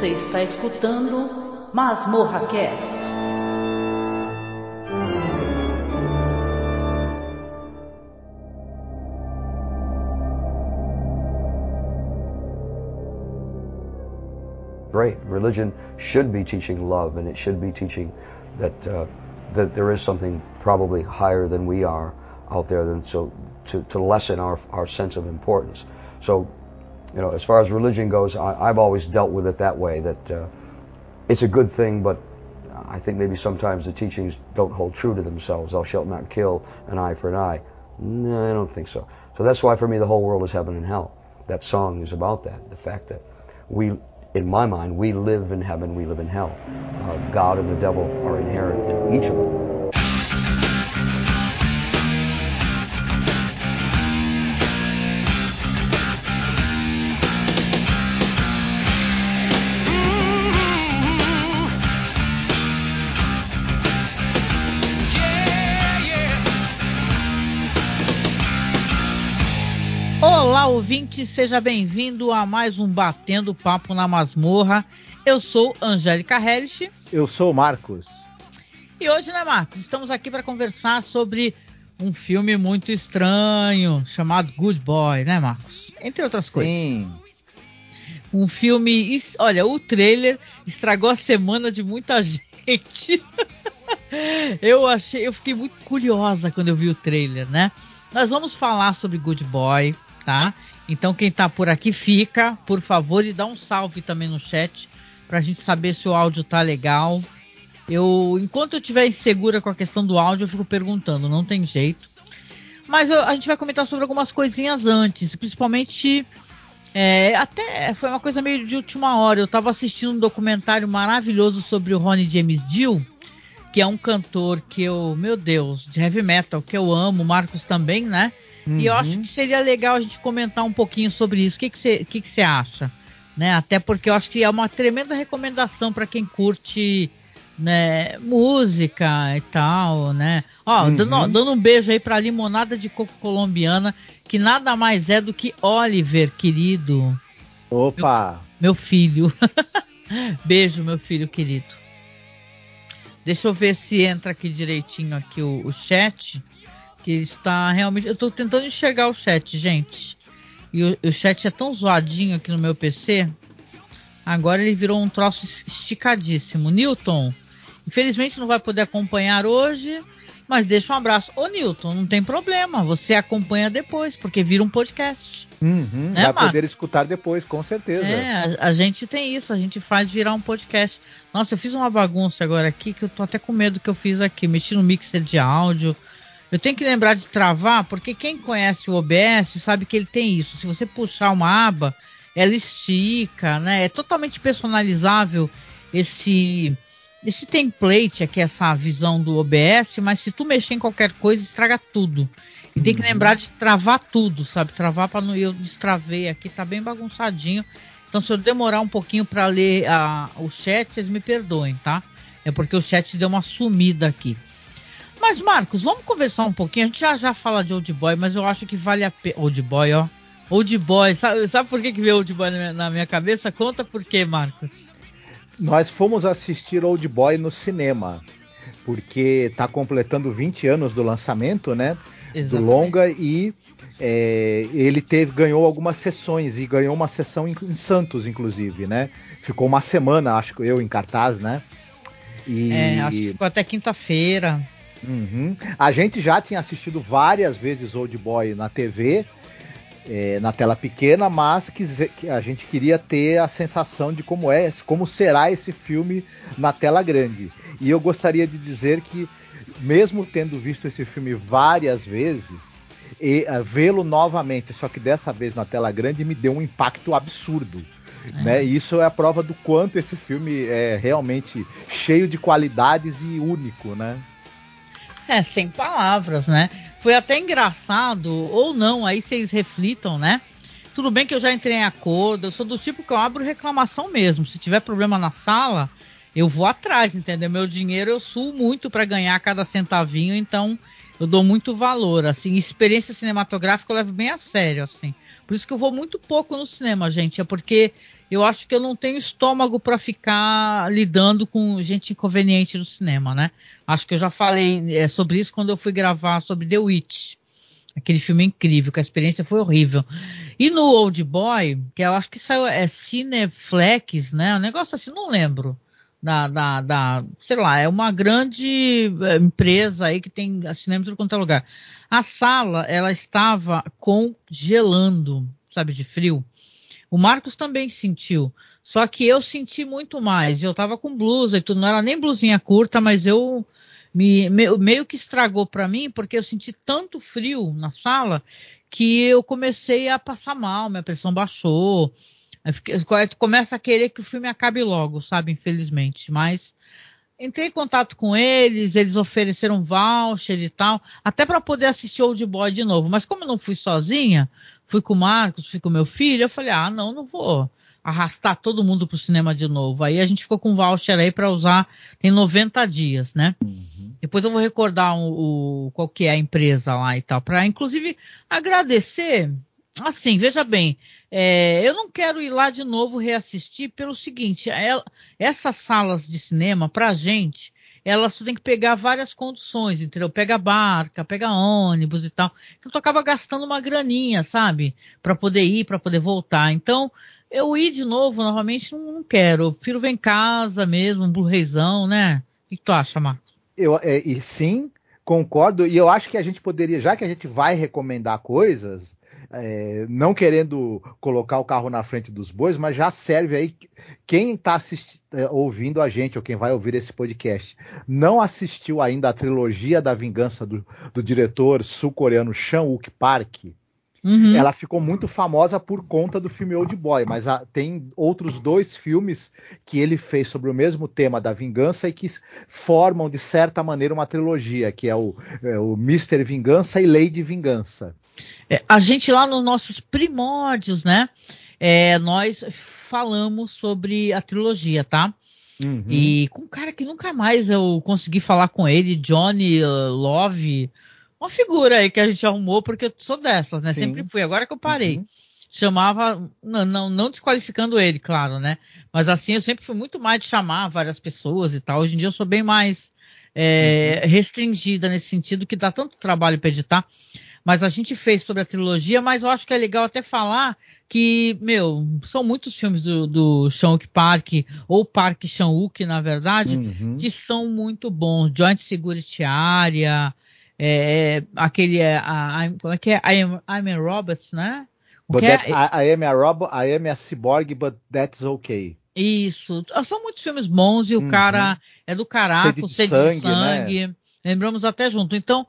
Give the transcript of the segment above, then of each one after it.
Você está escutando Masmorra Cast. Great. Religion should be teaching love, and it should be teaching that uh, that there is something probably higher than we are out there, than so to, to lessen our our sense of importance. So, you know, as far as religion goes, I, have always dealt with it that way. That uh, it's a good thing, but I think maybe sometimes the teachings don't hold true to themselves. Thou shalt not kill an eye for an eye. No, I don't think so. So that's why for me the whole world is heaven and hell. That song is about that. The fact that we, in my mind, we live in heaven, we live in hell. Uh, God and the devil are inherent in each of them. Ouvinte, seja bem-vindo a mais um Batendo Papo na Masmorra. Eu sou Angélica Hellish. Eu sou Marcos. E hoje, né, Marcos, estamos aqui para conversar sobre um filme muito estranho chamado Good Boy, né, Marcos? Entre outras Sim. coisas. Sim. Um filme, olha, o trailer estragou a semana de muita gente. eu achei, eu fiquei muito curiosa quando eu vi o trailer, né? Nós vamos falar sobre Good Boy, tá? Então quem tá por aqui fica, por favor, e dá um salve também no chat pra gente saber se o áudio tá legal. Eu, enquanto eu estiver insegura com a questão do áudio, eu fico perguntando, não tem jeito. Mas eu, a gente vai comentar sobre algumas coisinhas antes, principalmente é, até foi uma coisa meio de última hora. Eu estava assistindo um documentário maravilhoso sobre o Ronnie James Dio, que é um cantor que eu, meu Deus, de heavy metal, que eu amo, Marcos também, né? Uhum. E eu acho uhum. que seria legal a gente comentar um pouquinho sobre isso. O que você que que que acha? Né? Até porque eu acho que é uma tremenda recomendação para quem curte né, música e tal, né? Ó, uhum. dando, dando, um beijo aí pra limonada de coco colombiana, que nada mais é do que Oliver, querido. Opa! Meu, meu filho. beijo, meu filho querido. Deixa eu ver se entra aqui direitinho aqui o, o chat. Que está realmente. Eu estou tentando enxergar o chat, gente. E o, o, chat é tão zoadinho aqui no meu PC. Agora ele virou um troço esticadíssimo. Newton, infelizmente não vai poder acompanhar hoje, mas deixa um abraço. Ô Newton, não tem problema, você acompanha depois, porque vira um podcast. Uhum, né, vai Marcos? poder escutar depois, com certeza. É, a, a, gente tem isso, a gente faz virar um podcast. Nossa, eu fiz uma bagunça agora aqui que eu tô até com medo que eu fiz aqui. Mexi no mixer de áudio eu tenho que lembrar de travar, porque quem conhece o OBS sabe que ele tem isso. Se você puxar uma aba, ela estica, né? É totalmente personalizável esse esse template aqui, essa visão do OBS, mas se tu mexer em qualquer coisa, estraga tudo. E uhum. tem que uhum. lembrar de travar tudo, sabe? Travar para não eu destravei aqui, tá bem bagunçadinho. Então se eu demorar um pouquinho para ler a, o chat, vocês me perdoem, tá? É porque o chat deu uma sumida aqui. Mas, Marcos, vamos conversar um pouquinho. A gente já já fala de Old Boy, mas eu acho que vale a pena. Old Boy, ó. Old Boy, sabe, sabe por que, que veio Old Boy na minha, na minha cabeça? Conta por quê, Marcos. Nós fomos assistir Old Boy no cinema, porque está completando 20 anos do lançamento, né? Exatamente. Do longa e é, ele teve, ganhou algumas sessões e ganhou uma sessão em, em, Santos, inclusive, né? Ficou uma semana, acho que eu, em cartaz, né? E... É, acho que ficou até quinta-feira. Uhum. A gente já tinha assistido várias vezes Old Boy na TV, é, na tela pequena, mas que a gente queria ter a sensação de como é, como será esse filme na tela grande. E eu gostaria de dizer que, mesmo tendo visto esse filme várias vezes, e uh, vê-lo novamente, só que dessa vez na tela grande, me deu um impacto absurdo. É. Né? E isso é a prova do quanto esse filme é realmente cheio de qualidades e único, né? É, sem palavras, né? Foi até engraçado, ou não, aí vocês reflitam, né? Tudo bem que eu já entrei em acordo, eu sou do tipo que eu abro reclamação mesmo. Se tiver problema na sala, eu vou atrás, entendeu? Meu dinheiro eu suo muito para ganhar cada centavinho, então eu dou muito valor, assim, experiência cinematográfica eu levo bem a sério, assim. Por isso que eu vou muito pouco no cinema, gente. É porque eu acho que eu não tenho estômago para ficar lidando com gente inconveniente no cinema, né? Acho que eu já falei é, sobre isso quando eu fui gravar sobre The Witch. Aquele filme incrível, que a experiência foi horrível. E no Old Boy, que eu acho que saiu, é Cineflex, né? Um negócio assim, não lembro. Da, da, da, sei lá, é uma grande é, empresa aí que tem cinema em tudo quanto é lugar. A sala, ela estava congelando, sabe, de frio. O Marcos também sentiu. Só que eu senti muito mais. Eu tava com blusa e tudo, não era nem blusinha curta, mas eu me, me meio que estragou para mim, porque eu senti tanto frio na sala que eu comecei a passar mal, minha pressão baixou. Começa a querer que o filme acabe logo, sabe? Infelizmente. Mas entrei em contato com eles, eles ofereceram voucher e tal, até para poder assistir Old Boy de novo. Mas como eu não fui sozinha, fui com o Marcos, fui com meu filho, eu falei, ah, não, não vou arrastar todo mundo pro cinema de novo. Aí a gente ficou com voucher aí para usar, tem 90 dias, né? Uhum. Depois eu vou recordar o, o, qual que é a empresa lá e tal, para inclusive agradecer. Assim, veja bem, é, eu não quero ir lá de novo reassistir pelo seguinte, é, essas salas de cinema, pra gente, elas tem que pegar várias condições, entendeu? Pega barca, pega ônibus e tal. Então tu acaba gastando uma graninha, sabe? Para poder ir, para poder voltar. Então, eu ir de novo, novamente, não, não quero. Eu prefiro ver em casa mesmo, um Blu-rayzão, né? O que tu acha, Marcos? Eu, é, e sim, concordo. E eu acho que a gente poderia, já que a gente vai recomendar coisas, é, não querendo colocar o carro na frente dos bois, mas já serve aí quem está é, ouvindo a gente ou quem vai ouvir esse podcast não assistiu ainda a trilogia da vingança do, do diretor sul-coreano Chan Wook Park. Uhum. Ela ficou muito famosa por conta do filme Old Boy, mas a, tem outros dois filmes que ele fez sobre o mesmo tema da vingança e que formam, de certa maneira, uma trilogia, que é o, é o Mr. Vingança e Lady Vingança. É, a gente lá nos nossos primórdios, né? É, nós falamos sobre a trilogia, tá? Uhum. E com um cara que nunca mais eu consegui falar com ele, Johnny uh, Love, uma figura aí que a gente arrumou, porque eu sou dessas, né? Sim. Sempre fui, agora que eu parei. Uhum. Chamava, não, não, não desqualificando ele, claro, né? Mas assim, eu sempre fui muito mais de chamar várias pessoas e tal. Hoje em dia eu sou bem mais é, uhum. restringida nesse sentido, que dá tanto trabalho para editar. Mas a gente fez sobre a trilogia, mas eu acho que é legal até falar que, meu, são muitos filmes do, do Sean Park, ou Park Chan-wook, na verdade, uhum. que são muito bons. Joint Security Area, é, aquele, é, a, a, como é que é? I am, I am Roberts, né? But that, é, I, I, am a robot, I am a cyborg, but that's okay. Isso. São muitos filmes bons e o uhum. cara é do caraco, sede de sangue. De sangue né? Lembramos até junto. Então,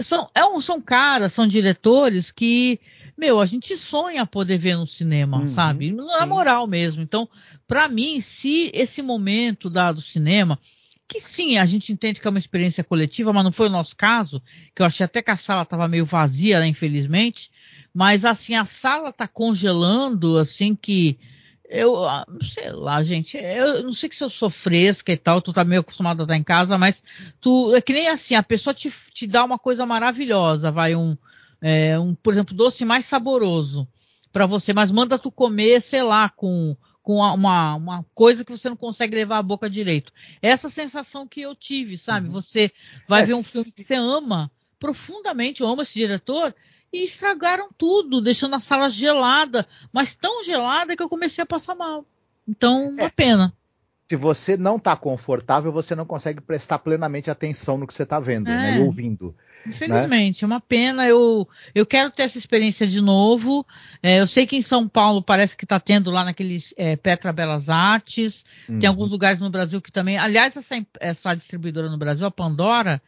são, é um, são caras, são diretores que, meu, a gente sonha poder ver no cinema, uhum, sabe? Na sim. moral mesmo. Então, para mim, se esse momento da, do cinema, que sim, a gente entende que é uma experiência coletiva, mas não foi o nosso caso, que eu achei até que a sala estava meio vazia, né, infelizmente. Mas assim, a sala está congelando, assim que eu ah, sei lá, gente, eu não sei que se eu sou fresca e tal, tu tá meio acostumado a estar em casa, mas tu é que nem assim, a pessoa te, te dá uma coisa maravilhosa, vai um, é, um por exemplo, doce mais saboroso para você, mas manda tu comer, sei lá, com com uma, uma coisa que você não consegue levar à boca direito. Essa sensação que eu tive, sabe? Uhum. Você vai é, ver um filme que você ama profundamente, eu amo esse diretor, e estragaram tudo, deixando a sala gelada, mas tão gelada que eu comecei a passar mal. Então, uma é. pena. Se você não está confortável, você não consegue prestar plenamente atenção no que você está vendo né, é. né, e ouvindo. Infelizmente, né? é uma pena. Eu, eu quero ter essa experiência de novo. É, eu sei que em São Paulo parece que está tendo lá naqueles é, Petra Belas Artes. Uhum. Tem alguns lugares no Brasil que também. Aliás, essa, essa distribuidora no Brasil, a Pandora,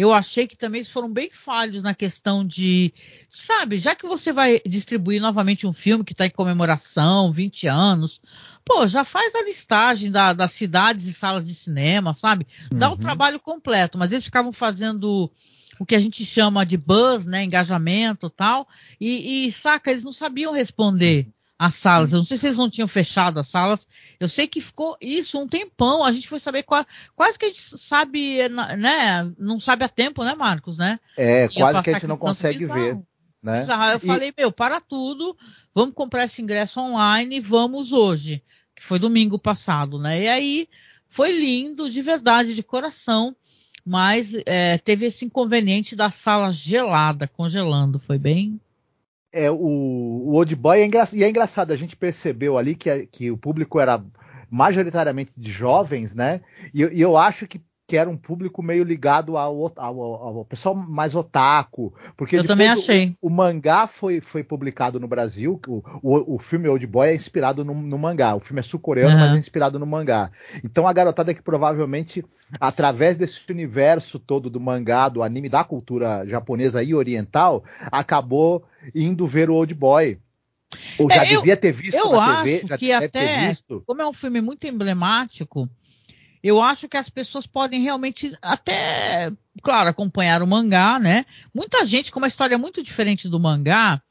eu achei que também eles foram bem falhos na questão de, sabe, já que você vai distribuir novamente um filme que está em comemoração, 20 anos, pô, já faz a listagem da, das cidades e salas de cinema, sabe? Dá uhum. o trabalho completo, mas eles ficavam fazendo o que a gente chama de buzz, né, engajamento tal, e, e saca, eles não sabiam responder as salas. Eu não sei se eles não tinham fechado as salas. Eu sei que ficou isso um tempão. A gente foi saber quase que a gente sabe, né? Não sabe a tempo, né, Marcos, né? É, quase que a gente não consegue ver. Né? Bizarro. Eu e... falei, meu, para tudo, vamos comprar esse ingresso online, vamos hoje. Que foi domingo passado, né? E aí foi lindo, de verdade, de coração, mas é, teve esse inconveniente da sala gelada, congelando. Foi bem. É, o, o Old Boy é engraçado, e é engraçado, a gente percebeu ali que, que o público era majoritariamente de jovens, né? E, e eu acho que que era um público meio ligado ao, ao, ao, pessoal mais otaku. Porque Eu também achei. O, o, mangá foi, foi publicado no Brasil. O, o, o filme Old Boy é inspirado no, no mangá. O filme é sul-coreano, uhum. mas é inspirado no mangá. Então a garotada que provavelmente, através desse universo todo do mangá, do anime, da cultura japonesa e oriental, acabou indo ver o Old Boy. Ou já é, devia ter visto eu na acho TV, já que até, Como é um filme muito emblemático, eu acho que as pessoas podem realmente até, claro, acompanhar o mangá, né? Muita gente, com uma história muito diferente do mangá,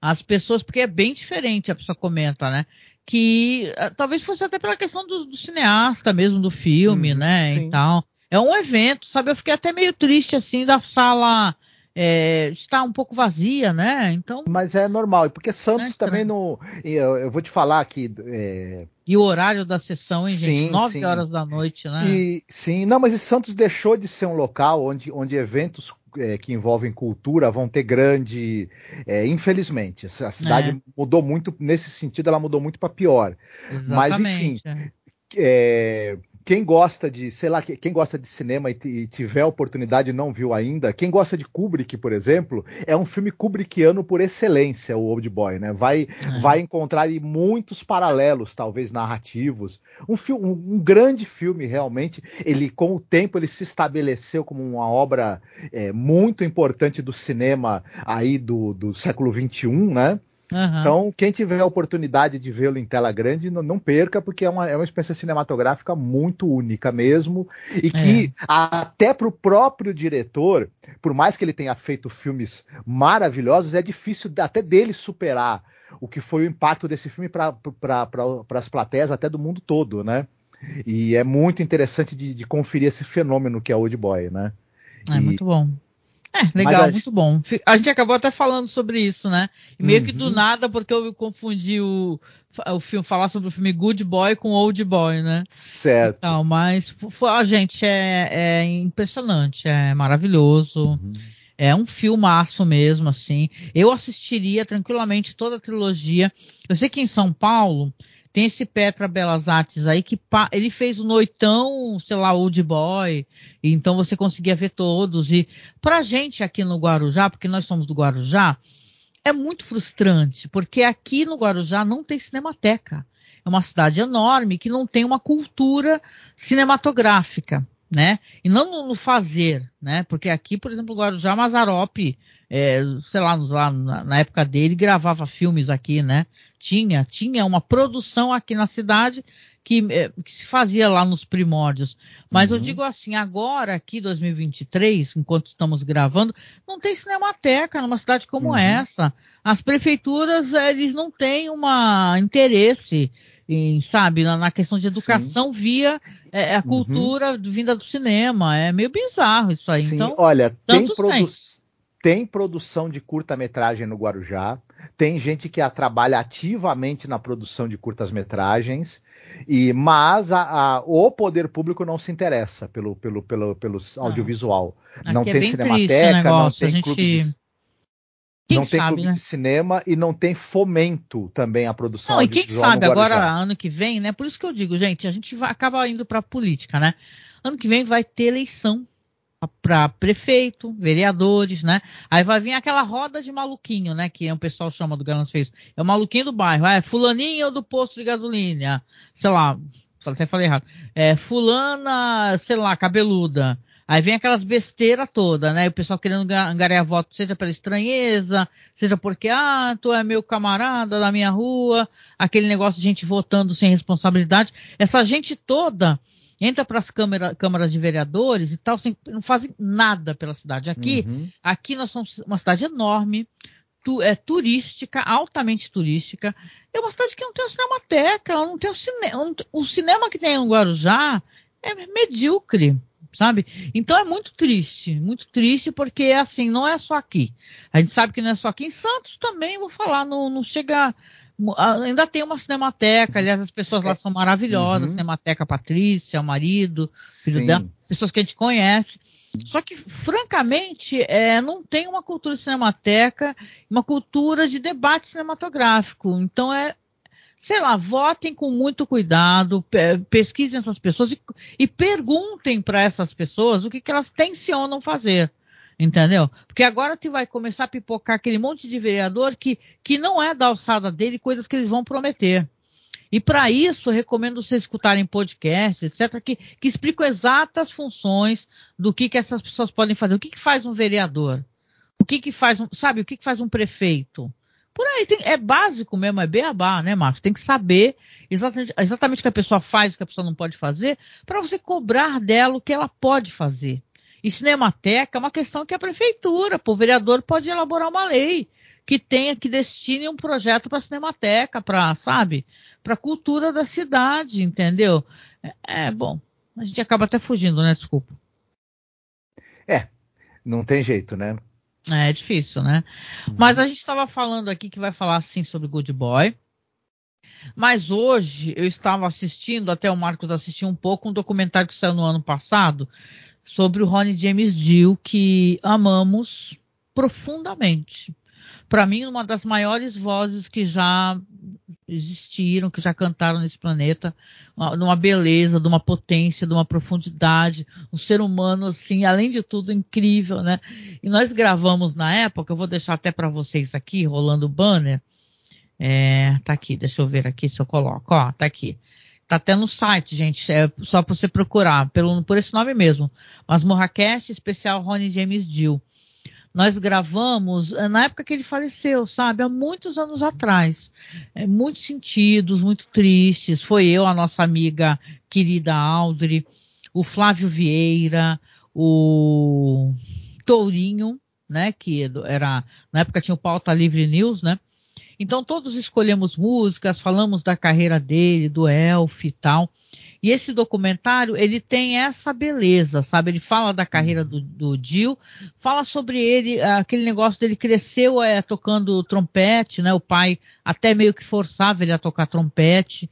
as pessoas, porque é bem diferente, a pessoa comenta, né? Que uh, talvez fosse até pela questão do, do cineasta mesmo, do filme, hum, né? Sim. E tal. É um evento, sabe? Eu fiquei até meio triste, assim, da sala é, está um pouco vazia, né? Então. Mas é normal, porque Santos é também não. Eu, eu, vou te falar que. É... E o horário da sessão, hein, sim, gente? 9 horas da noite, né? E, sim, não, mas Santos deixou de ser um local onde, onde eventos é, que envolvem cultura vão ter grande. É, infelizmente, a cidade é. mudou muito, nesse sentido, ela mudou muito para pior. Exatamente, mas, enfim. Quem gosta de, sei lá, quem gosta de cinema e, e, tiver a oportunidade e não viu ainda, quem gosta de Kubrick, por exemplo, é um filme Kubrickiano por excelência, o Old Boy, né? Vai, é. vai encontrar muitos paralelos, talvez narrativos. Um, um, um, grande filme, realmente. Ele, com o tempo, ele se estabeleceu como uma obra é, muito importante do cinema aí do, do século XXI, né? Uhum. Então, quem tiver a oportunidade de vê-lo em tela grande, não, não, perca, porque é uma, é uma experiência cinematográfica muito única mesmo. E que, é. até para o próprio diretor, por mais que ele tenha feito filmes maravilhosos, é difícil até dele superar o que foi o impacto desse filme para pra, as plateias até do mundo todo, né? E é muito interessante de, de conferir esse fenômeno que é Old Boy, né? É e, muito bom. É, legal, a... muito bom. A gente acabou até falando sobre isso, né? E meio uhum. que do uhum. nada, porque eu confundi o, o filme, falar sobre o filme Good Boy com Old Boy, né? Certo. Então, mas, a gente, é, é impressionante, é maravilhoso. Uhum. É um filmaço mesmo, assim. Eu assistiria tranquilamente toda a trilogia. Eu sei que em São Paulo tem esse Petra Belas Artes aí que ele fez o Noitão, sei lá, Old Boy, então você conseguia ver todos. E pra gente aqui no Guarujá, porque nós somos do Guarujá, é muito frustrante, porque aqui no Guarujá não tem cinemateca. É uma cidade enorme que não tem uma cultura cinematográfica, né? E não no fazer, né? Porque aqui, por exemplo, o Guarujá Mazarope, é, sei lá, lá na, na época dele, gravava filmes aqui, né? Tinha, tinha uma produção aqui na cidade que, eh, que se fazia lá nos primórdios. Mas uhum. eu digo assim, agora aqui 2023, enquanto estamos gravando, não tem cinemateca numa cidade como uhum. essa. As prefeituras, eles não têm uma interesse em, sabe, na, na, questão de educação Sim. via é, a uhum. cultura uhum. vinda do cinema. É meio bizarro isso aí. Sim, então, olha, tem produção tem produção de curta-metragem no Guarujá, tem gente que a trabalha ativamente na produção de curtas-metragens, e mas a, a, o poder público não se interessa pelo, pelo, pelo, pelo audiovisual. Não tem é cinemateca, não tem gente... clube de, quem não tem sabe, clube né? de cinema e não tem fomento também à produção não, e quem sabe agora, ano que vem, né? Por isso que eu digo, gente, a gente vai, acaba indo para política, né? Ano que vem vai ter eleição para prefeito, vereadores, né? Aí vai vir aquela roda de maluquinho, né? Que o pessoal chama do Ganas Fez. É o maluquinho do bairro. Ah, é fulaninho do posto de gasolina. Sei lá, até falei errado. É fulana, sei lá, cabeluda. Aí vem aquelas besteiras todas, né? O pessoal querendo angariar voto, seja pela estranheza, seja porque, ah, tu é meu camarada da minha rua, aquele negócio de gente votando sem responsabilidade. Essa gente toda entra para as câmaras de vereadores e tal, sem, não fazem nada pela cidade. Aqui, uhum. aqui nós somos uma cidade enorme, tu, é turística, altamente turística. É uma cidade que não tem uma cinemateca, não tem o cinema. O cinema que tem em Guarujá é medíocre. sabe? Então é muito triste, muito triste porque assim não é só aqui. A gente sabe que não é só aqui. Em Santos também vou falar, não, não chega Ainda tem uma cinemateca, aliás, as pessoas lá é. são maravilhosas, uhum. Cinemateca Patrícia, o marido, filho Sim. dela, pessoas que a gente conhece. Só que, francamente, é, não tem uma cultura de cinemateca, uma cultura de debate cinematográfico. Então é, sei lá, votem com muito cuidado, pesquisem essas pessoas e, e perguntem para essas pessoas o que, que elas tensionam fazer. Entendeu? Porque agora te vai começar a pipocar aquele monte de vereador que, que não é da alçada dele, coisas que eles vão prometer. E para isso, recomendo vocês escutarem podcasts, etc., que, que explicam exatas funções do que, que essas pessoas podem fazer. O que, que faz um vereador? O que, que faz um, sabe, o que, que faz um prefeito? Por aí, tem, é básico mesmo, é beabá, né, Marcos? Tem que saber exatamente, exatamente o que a pessoa faz, o que a pessoa não pode fazer, para você cobrar dela o que ela pode fazer. E cinemateca é uma questão que a prefeitura, o vereador pode elaborar uma lei que tenha, que destine um projeto para a cinemateca, para, sabe, para a cultura da cidade, entendeu? É, é, bom, a gente acaba até fugindo, né? Desculpa. É, não tem jeito, né? É, é difícil, né? Uhum. Mas a gente estava falando aqui que vai falar assim sobre Good Boy. Mas hoje eu estava assistindo, até o Marcos assistiu um pouco, um documentário que saiu no ano passado sobre o Ronnie James Dio, que amamos profundamente. Para mim, uma das maiores vozes que já existiram, que já cantaram nesse planeta, numa beleza, de uma potência, de uma profundidade, um ser humano assim, além de tudo incrível, né? E nós gravamos na época, eu vou deixar até para vocês aqui, rolando o banner. É, tá aqui, deixa eu ver aqui se eu coloco, ó, tá aqui. Tá até no site, gente. É só você procurar pelo, por esse nome mesmo. Mas Morracast especial Ronnie James Dio. Nós gravamos eh, na época que ele faleceu, sabe? Há muitos anos atrás. É, muitos sentidos, muito tristes. Foi eu, a nossa amiga querida Audrey, o Flávio Vieira, o Tourinho, né? Que era, na época tinha o Pauta Livre News, né? Então todos escolhemos músicas, falamos da carreira dele, do Elf e tal. E esse documentário, ele tem essa beleza, sabe? Ele fala da carreira do, do Dio, fala sobre ele, aquele negócio dele cresceu é, tocando trompete, né? O pai até meio que forçava ele a tocar trompete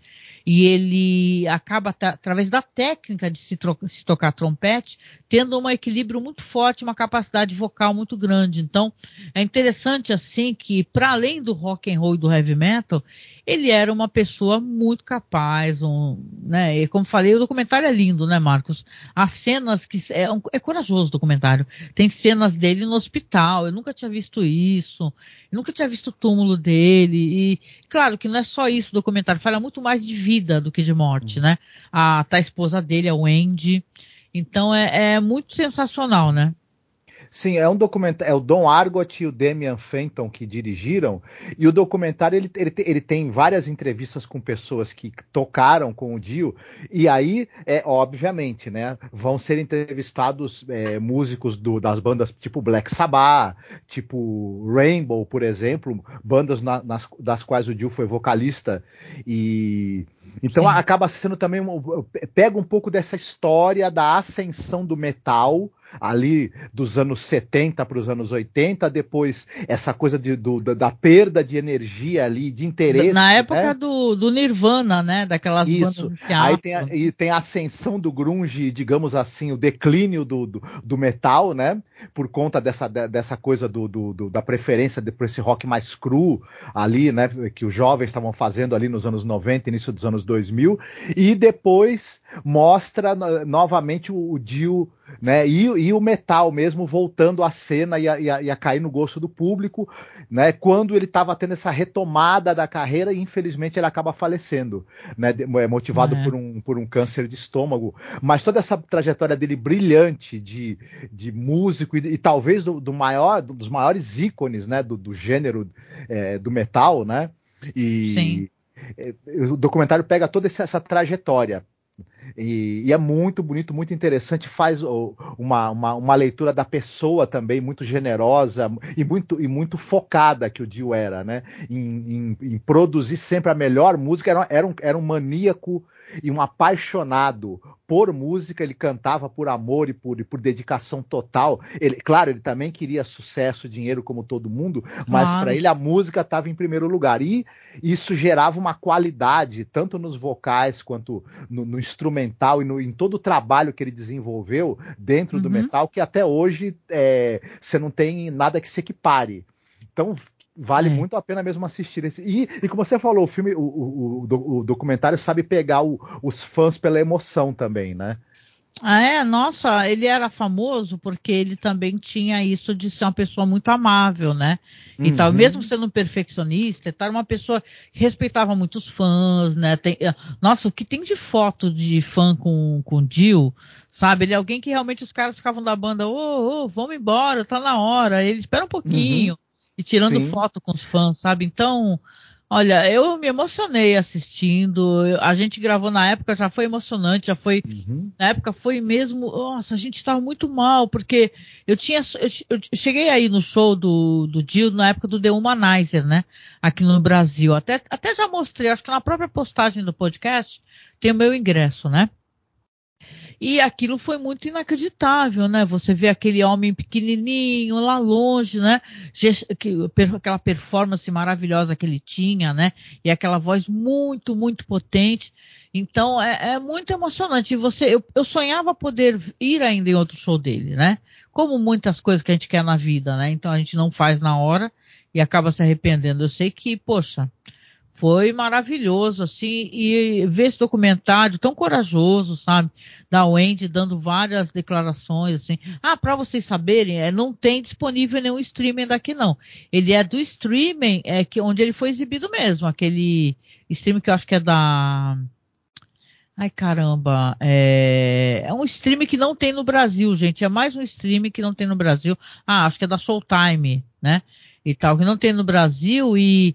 e ele acaba, através da técnica de se, se, tocar trompete, tendo um equilíbrio muito forte, uma capacidade vocal muito grande. Então, é interessante assim que, para além do rock and roll e do heavy metal, ele era uma pessoa muito capaz, um, né? E como falei, o documentário é lindo, né, Marcos? As cenas que é, um, é corajoso o documentário. Tem cenas dele no hospital. Eu nunca tinha visto isso. Eu nunca tinha visto o túmulo dele. E claro que não é só isso o documentário. Fala muito mais de vida do que de morte, né? A, tá a esposa dele, a Wendy. Então é, é muito sensacional, né? Sim, é um documentário. É o Don Argot e o Damian Fenton que dirigiram. E o documentário ele, ele, ele, tem várias entrevistas com pessoas que tocaram com o Dio. E aí, é obviamente, né? Vão ser entrevistados é, músicos do, das bandas tipo Black Sabbath, tipo Rainbow, por exemplo, bandas na, nas, das quais o Dio foi vocalista. E então Sim. acaba sendo também pega um pouco dessa história da ascensão do metal ali dos anos 70 para os anos 80, depois essa coisa de, do, da, perda de energia ali, de interesse. Na época né? do, do, Nirvana, né? Daquelas Isso. Aí tem a, e tem a ascensão do grunge, digamos assim, o declínio do, do, do metal, né? Por conta dessa, dessa coisa do, do da preferência por esse rock mais cru ali, né? Que os jovens estavam fazendo ali nos anos 90, início dos anos 2000. E depois mostra novamente o, o Dio né? E, e, o metal mesmo voltando à cena e a, e, a, e a, cair no gosto do público, né? Quando ele estava tendo essa retomada da carreira e infelizmente ele acaba falecendo, né? É motivado é. Por, um, por um câncer de estômago. Mas toda essa trajetória dele brilhante de, de músico e, e talvez do, do, maior, dos maiores ícones, né? Do, do gênero é, do metal, né? E Sim. É, o documentário pega toda essa, essa trajetória e, e, é muito bonito, muito interessante, faz uma, uma, uma, leitura da pessoa também muito generosa e muito, e muito focada que o Dio era, né? Em, em, em produzir sempre a melhor música, era, era, um, era um maníaco e um apaixonado por música, ele cantava por amor e por, e por dedicação total. Ele, claro, ele também queria sucesso, dinheiro como todo mundo, mas para ele a música estava em primeiro lugar. E isso gerava uma qualidade, tanto nos vocais quanto no, no instrumental e no, em todo o trabalho que ele desenvolveu dentro uhum. do metal, que até hoje é, você não tem nada que se equipare. Então, vale é. muito a pena mesmo assistir esse. E, e como você falou, o filme, o, o, o, o documentário sabe pegar os fãs pela emoção também, né? Ah, é? Nossa, ele era famoso porque ele também tinha isso de ser uma pessoa muito amável, né? E uhum. tal, mesmo sendo um perfeccionista, era uma pessoa que respeitava muitos fãs, né? Tem, eh, nossa, o que tem de foto de fã com, com Jill, sabe? Ele é alguém que realmente os caras ficavam da banda, ô, oh, oh, vamos embora, tá na hora. Ele espera um pouquinho. Uhum. E tirando Sim. foto com os fãs, sabe? Então, Olha, eu me emocionei assistindo. A gente gravou na época, já foi emocionante, já foi. Uhum. Na época foi mesmo. Nossa, a gente estava muito mal, porque eu tinha. Eu, cheguei aí no show do, do Dio na época do The Humanizer, né? Aqui no Brasil. Até, até já mostrei, acho que na própria postagem do podcast tem o meu ingresso, né? E aquilo foi muito inacreditável, né? Você vê aquele homem pequenininho lá longe, né? Aquela performance maravilhosa que ele tinha, né? E aquela voz muito, muito potente. Então é, é muito emocionante. Você, eu, eu, sonhava poder ir ainda em outro show dele, né? Como muitas coisas que a gente quer na vida, né? Então a gente não faz na hora e acaba se arrependendo. Eu sei que, poxa, foi maravilhoso, assim, e ver esse documentário tão corajoso, sabe, da Wendy dando várias declarações, assim. Ah, para vocês saberem, é, não tem disponível nenhum streaming daqui, não. Ele é do streaming, é que onde ele foi exibido mesmo, aquele streaming que eu acho que é da. Ai caramba, é... é um streaming que não tem no Brasil, gente. É mais um streaming que não tem no Brasil. Ah, acho que é da Showtime, né? E tal, que não tem no Brasil e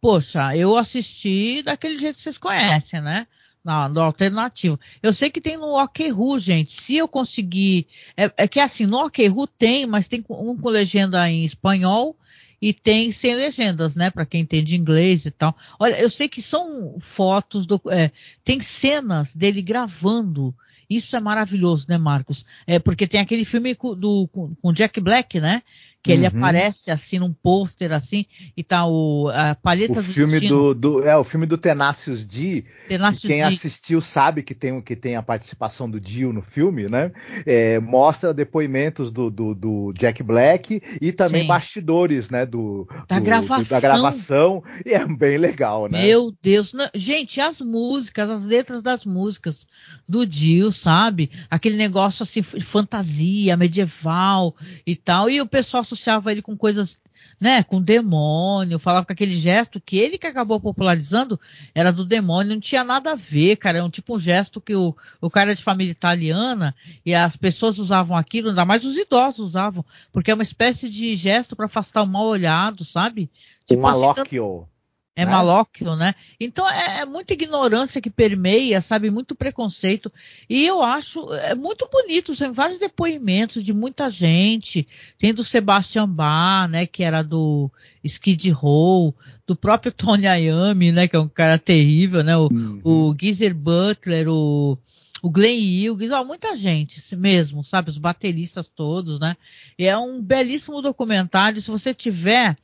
poxa, eu assisti daquele jeito que vocês conhecem, né? No, no alternativo. Eu sei que tem no Okru, gente. Se eu conseguir. É, é que assim, no Okru tem, mas tem um com legenda em espanhol e tem sem legendas, né? Para quem entende inglês e tal. Olha, eu sei que são fotos, do, é, tem cenas dele gravando. Isso é maravilhoso, né, Marcos? É porque tem aquele filme do, com, com Jack Black, né? Que ele uhum. aparece assim num pôster assim e tá o a palheta o do filme do, do, é o filme do Tenacious D Tenacious quem D. assistiu sabe que tem que tem a participação do Dio no filme né é, mostra depoimentos do, do, do, Jack Black e também Sim. bastidores né do da, gravação. da gravação e é bem legal né meu Deus gente as músicas as letras das músicas do Dio sabe aquele negócio assim fantasia medieval e tal e o pessoal associava ele com coisas, né, com demônio, falava com aquele gesto que ele que acabou popularizando era do demônio, não tinha nada a ver, cara, é um tipo um gesto que o, o cara é de família italiana e as pessoas usavam aquilo, ainda mais os idosos usavam, porque é uma espécie de gesto para afastar o mal olhado, sabe? Tipo, um malóquio. É né? malóquio, né? Então é, é, muita ignorância que permeia, sabe? Muito preconceito. E eu acho é muito bonito, tem vários depoimentos de muita gente. Tem do Sebastian Bach, né? Que era do Skid Row, do próprio Tony Iommi, né? Que é um cara terrível, né? O, uhum. o Geezer Butler, o o Glenn Hughes, ó, muita gente mesmo, sabe? Os bateristas todos, né? E é um belíssimo documentário. Se você tiver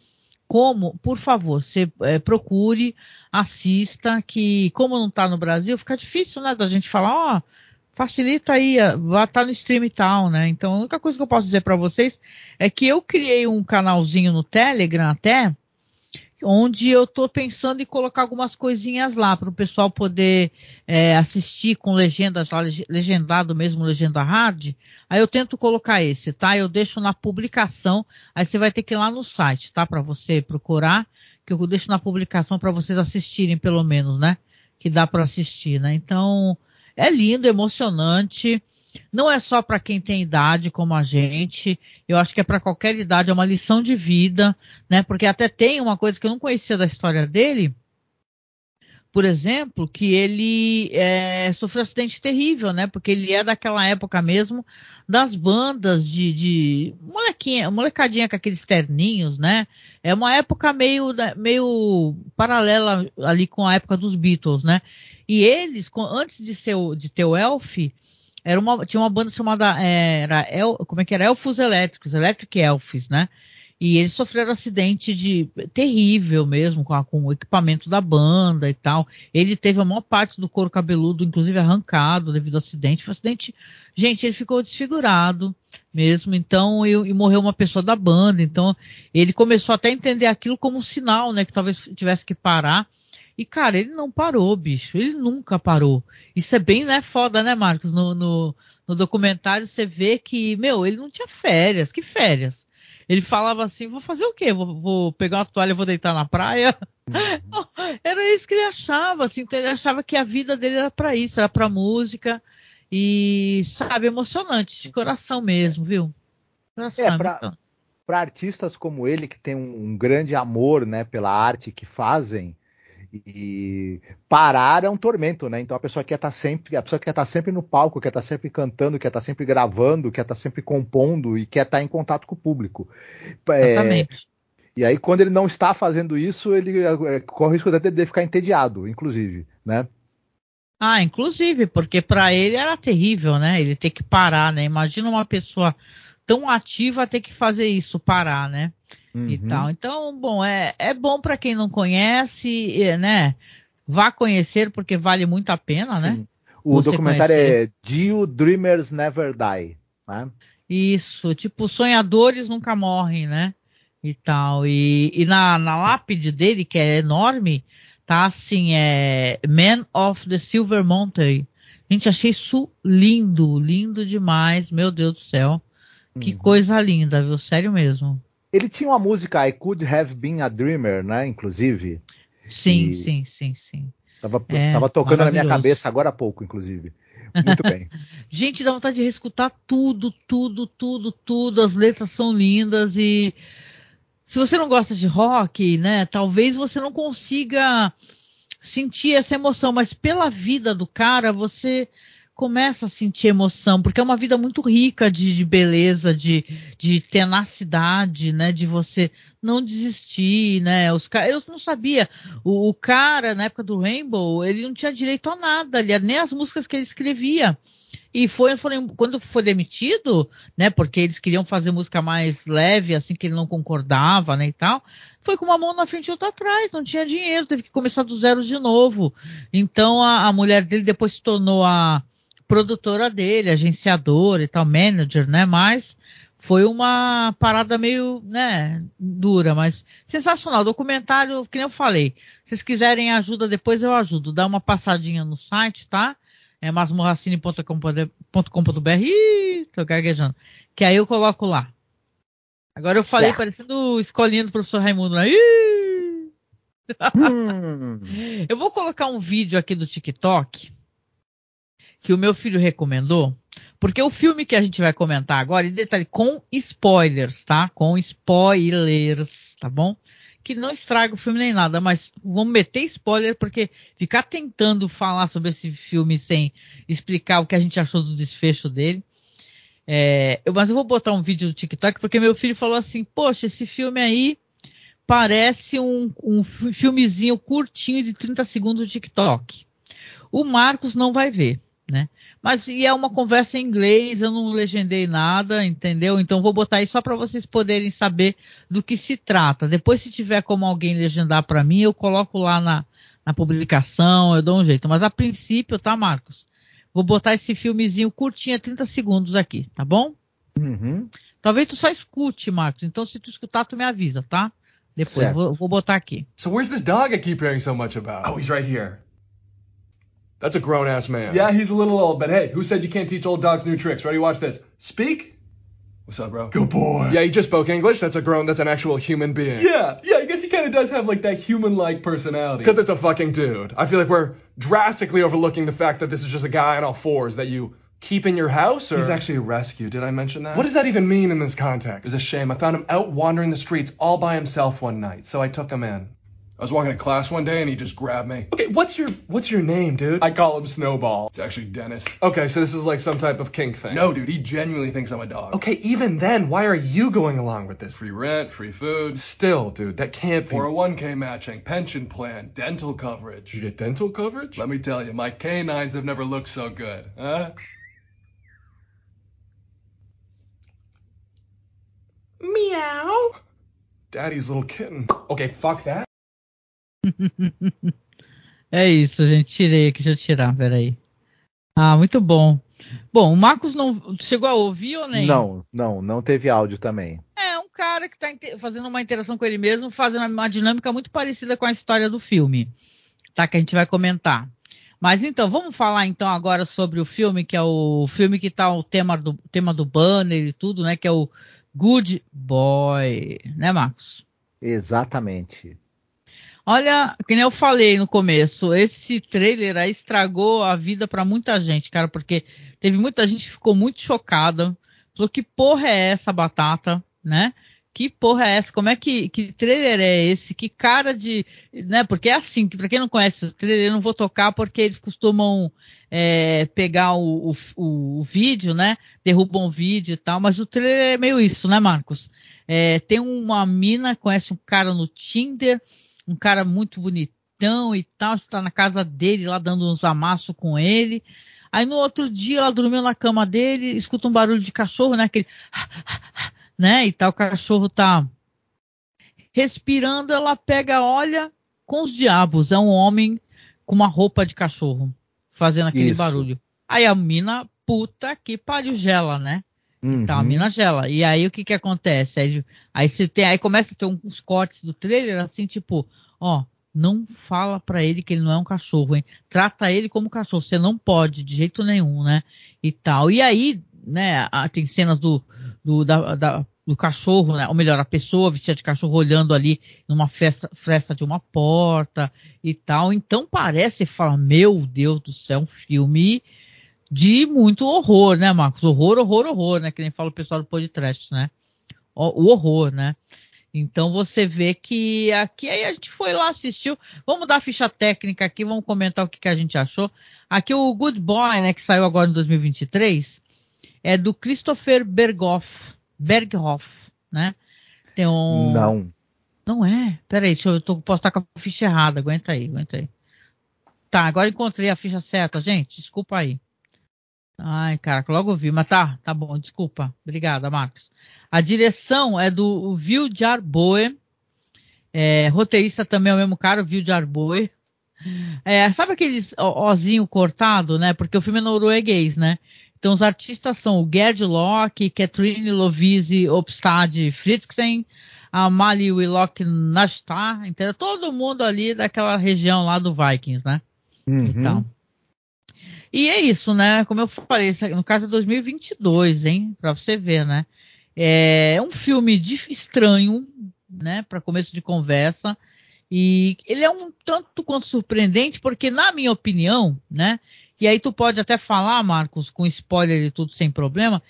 como, por favor, você é, procure, assista, que como não está no Brasil, fica difícil, né, da gente falar, ó, facilita aí, vai estar tá no stream e tal, né? Então, a única coisa que eu posso dizer para vocês é que eu criei um canalzinho no Telegram até, onde eu estou pensando em colocar algumas coisinhas lá para o pessoal poder é, assistir com legendas legendado mesmo, legenda hard. Aí eu tento colocar esse, tá? Eu deixo na publicação, aí você vai ter que ir lá no site, tá? Para você procurar, que eu deixo na publicação para vocês assistirem pelo menos, né? Que dá para assistir, né? Então, é lindo, emocionante. Não é só para quem tem idade como a gente, eu acho que é para qualquer idade, é uma lição de vida, né? Porque até tem uma coisa que eu não conhecia da história dele, por exemplo, que ele é, sofreu um acidente terrível, né? Porque ele é daquela época mesmo das bandas de, de molequinha, molecadinha com aqueles terninhos, né? É uma época meio, meio paralela ali com a época dos Beatles, né? E eles, antes de, ser de ter o Elf, era uma, tinha uma banda chamada, é, era El, como é que era? Elfos Elétricos, Electric Elfs, né? E eles sofreram acidente de terrível mesmo com, a, com, o equipamento da banda e tal. Ele teve a maior parte do couro cabeludo, inclusive arrancado devido ao acidente. Foi um acidente, gente, ele ficou desfigurado mesmo. Então, e, e, morreu uma pessoa da banda. Então, ele começou até a entender aquilo como um sinal, né, que talvez tivesse que parar. E, cara, ele não parou, bicho. Ele nunca parou. Isso é bem, né, foda, né, Marcos? No, no, no documentário você vê que, meu, ele não tinha férias. Que férias? Ele falava assim: vou fazer o quê? Vou, vou pegar uma toalha e vou deitar na praia? Uhum. Era isso que ele achava, assim. Então ele achava que a vida dele era para isso, era para música. E, sabe, emocionante, de coração mesmo, viu? Coração, é, pra, para artistas como ele, que tem um, um grande amor né, pela arte que fazem, e parar é um tormento, né? Então a pessoa quer estar tá sempre, a pessoa quer estar tá sempre no palco, quer estar tá sempre cantando, quer estar sempre gravando, quer estar sempre compondo e quer estar em contato com o público. É, Exatamente. É, e aí quando ele não está fazendo isso, ele é, corre o risco de, de ficar entediado, inclusive, né? Ah, inclusive, porque para ele era terrível, né? Ele ter que parar, né? Imagina uma pessoa tão ativa ter que fazer isso, parar, né? Uhum. e tal. Então, bom, é, é bom para quem não conhece, né? Vá conhecer porque vale muito a pena, né? Sim. né? O documentário conhecer. é Dio Dreamers Never Die, né? Isso, tipo, sonhadores nunca morrem, né? E tal. E, e na, na lápide dele, que é enorme, tá assim, é Man of the Silver Mountain. Gente, achei isso lindo, lindo demais, meu Deus do céu. Que uhum. coisa linda, viu? Sério mesmo. Ele tinha uma música I Could Have Been a Dreamer, né? Inclusive. Sim, e... sim, sim, sim. Tava, é, tava tocando na minha cabeça agora há pouco, inclusive. Muito bem. Gente, dá vontade de reescutar tudo, tudo, tudo, tudo. As letras são lindas e se você não gosta de rock, né? Talvez você não consiga sentir essa emoção, mas pela vida do cara, você começa a sentir emoção, porque é uma vida muito rica de, de beleza, de, de tenacidade, né? De você não desistir, né? Os eu não sabia. O, o, cara, na época do Rainbow, ele não tinha direito a nada, ali, nem as músicas que ele escrevia. E foi, foi, quando foi demitido, né? Porque eles queriam fazer música mais leve, assim que ele não concordava, né? E tal. Foi com uma mão na frente e outra atrás, não tinha dinheiro, teve que começar do zero de novo. Então a, a mulher dele depois se tornou a, produtora dele, agenciadora e tal, manager, né? Mas foi uma parada meio, né, dura, mas sensacional. Documentário, que nem eu falei. Se vocês quiserem ajuda depois, eu ajudo. Dá uma passadinha no site, tá? É masmorracine.com.br. Ih, tô gaguejando. Que aí eu coloco lá. Agora eu falei certo. parecendo escolinha do professor Raimundo. Né? Hum. eu vou colocar um vídeo aqui do TikTok que o meu filho recomendou, porque o filme que a gente vai comentar agora, em detalhe, com spoilers, tá? Com spoilers, tá bom? Que não estraga o filme nem nada, mas vamos meter spoiler, porque ficar tentando falar sobre esse filme sem explicar o que a gente achou do desfecho dele. É, eu, mas eu vou botar um vídeo do TikTok, porque meu filho falou assim: Poxa, esse filme aí parece um, um filmezinho curtinho de 30 segundos do TikTok. O Marcos não vai ver né? Mas e é uma conversa em inglês, eu não legendei nada, entendeu? Então vou botar aí só para vocês poderem saber do que se trata. Depois, se tiver como alguém legendar para mim, eu coloco lá na, na publicação, eu dou um jeito. Mas a princípio, tá, Marcos? Vou botar esse filmezinho curtinho, 30 segundos aqui, tá bom? Uhum. Talvez tu só escute, Marcos. Então, se tu escutar, tu me avisa, tá? Depois, vou, vou, botar aqui. So where's this dog I keep hearing so much about? Oh, he's right here. That's a grown ass man. Yeah, he's a little old, but hey, who said you can't teach old dogs new tricks? Ready? Watch this. Speak. What's up, bro? Good boy. Yeah, he just spoke English. That's a grown. That's an actual human being. Yeah, yeah. I guess he kind of does have like that human-like personality. Because it's a fucking dude. I feel like we're drastically overlooking the fact that this is just a guy on all fours that you keep in your house. Or he's actually a rescue. Did I mention that? What does that even mean in this context? It's a shame. I found him out wandering the streets all by himself one night, so I took him in. I was walking to class one day and he just grabbed me. Okay, what's your what's your name, dude? I call him Snowball. It's actually Dennis. Okay, so this is like some type of kink thing. No, dude, he genuinely thinks I'm a dog. Okay, even then, why are you going along with this? Free rent, free food, Still, dude, that can't be. 401k matching, pension plan, dental coverage. You get dental coverage? Let me tell you, my canines have never looked so good, huh? Meow. Daddy's little kitten. Okay, fuck that. É isso, gente. Tirei aqui, deixa eu tirar, peraí. Ah, muito bom. Bom, o Marcos não chegou a ouvir ou nem? Não, não, não teve áudio também. É um cara que está fazendo uma interação com ele mesmo, fazendo uma dinâmica muito parecida com a história do filme, tá? Que a gente vai comentar. Mas então, vamos falar então agora sobre o filme, que é o filme que tá o tema do, tema do banner e tudo, né? Que é o Good Boy, né, Marcos? Exatamente. Olha, que nem eu falei no começo, esse trailer aí estragou a vida para muita gente, cara, porque teve muita gente que ficou muito chocada, falou que porra é essa batata, né? Que porra é essa? Como é que, que trailer é esse? Que cara de, né? Porque é assim, que para quem não conhece o trailer, eu não vou tocar porque eles costumam é, pegar o, o, o, vídeo, né? Derrubam o vídeo e tal, mas o trailer é meio isso, né, Marcos? É, tem uma mina, conhece um cara no Tinder, um cara muito bonitão e tal, está na casa dele lá dando uns amassos com ele. Aí no outro dia ela dormiu na cama dele, escuta um barulho de cachorro, né? Aquele, né? E tal, o cachorro tá respirando, ela pega, olha, com os diabos, é um homem com uma roupa de cachorro, fazendo aquele Isso. barulho. Aí a mina, puta que pariu, gela, né? Uhum. Então a mina gela. E aí o que que acontece? Aí, aí você tem, aí começa a ter uns cortes do trailer assim, tipo, ó, não fala para ele que ele não é um cachorro, hein? Trata ele como cachorro. Você não pode de jeito nenhum, né? E tal. E aí, né? Tem cenas do do, da, da, do cachorro, né? Ou melhor, a pessoa vestida de cachorro olhando ali numa festa, fresta de uma porta e tal. Então parece, fala, meu Deus do céu, um filme de muito horror, né, Marcos? Horror, horror, horror, né? Que nem fala o pessoal do podcast, né? O, o horror, né? Então você vê que aqui aí a gente foi lá, assistiu. Vamos dar a ficha técnica aqui, vamos comentar o que, que a gente achou. Aqui o Good Boy, né, que saiu agora em 2023, é do Christopher Berghoff, Berghoff, né? Tem um... Não. Não é? Peraí, deixa eu, eu tô, posso estar com a ficha errada, aguenta aí, aguenta aí. Tá, agora encontrei a ficha certa, gente, desculpa aí. Ai, cara, logo vi, mas tá, tá bom, desculpa. Obrigada, Marcos. A direção é do Viljar Boe. É, roteirista também é o mesmo cara, o Viljar Boe. É, sabe aqueles ozinho cortado, né? Porque o filme é norueguês, né? Então os artistas são o Gerd Locke, Catherine Lovise Opstad Fritzsen, a Mali Willock Nastar, então todo mundo ali daquela região lá do Vikings, né? Uhum. Então. E é isso, né? Como eu falei, no caso é 2022, hein? Pra você ver, né? É um filme de, estranho, né? Para começo de conversa. E ele é um tanto quanto surpreendente, porque, na minha opinião, né? E aí tu pode até falar, Marcos, com spoiler e tudo sem problema.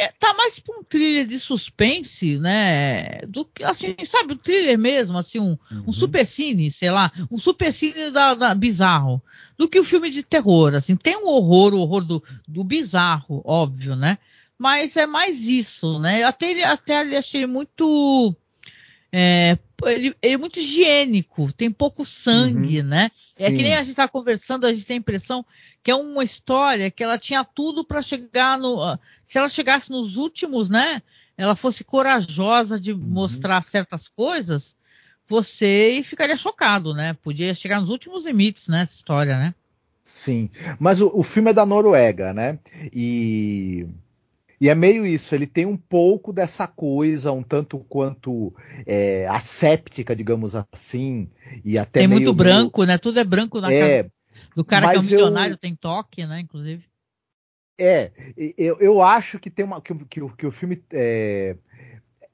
É, tá mais pra um thriller de suspense, né? Do que, assim, sabe, um thriller mesmo, assim, um, uhum. um super cine, sei lá, um super cine da, da, bizarro, do que o um filme de terror, assim. Tem um horror, o horror do, do bizarro, óbvio, né? Mas é mais isso, né? Até, até achei muito é, ele, ele, é muito higiênico, tem pouco sangue, uhum, né? Sim. É que nem a gente está conversando, a gente tem a impressão que é uma história que ela tinha tudo para chegar no. Ah, se ela chegasse nos últimos, né? Ela fosse corajosa de uhum. mostrar certas coisas, você ficaria chocado, né? Podia chegar nos últimos limites, né? Essa história, né? Sim, mas o, o filme é da Noruega, né? E e é meio isso, ele tem um pouco dessa coisa, um tanto quanto é, asséptica, digamos assim, e até Tem meio, muito branco, meio... né? Tudo é branco na é, casa do cara que é um milionário, eu... tem toque, né, inclusive. É, eu, eu acho que tem uma que, que, que o filme é,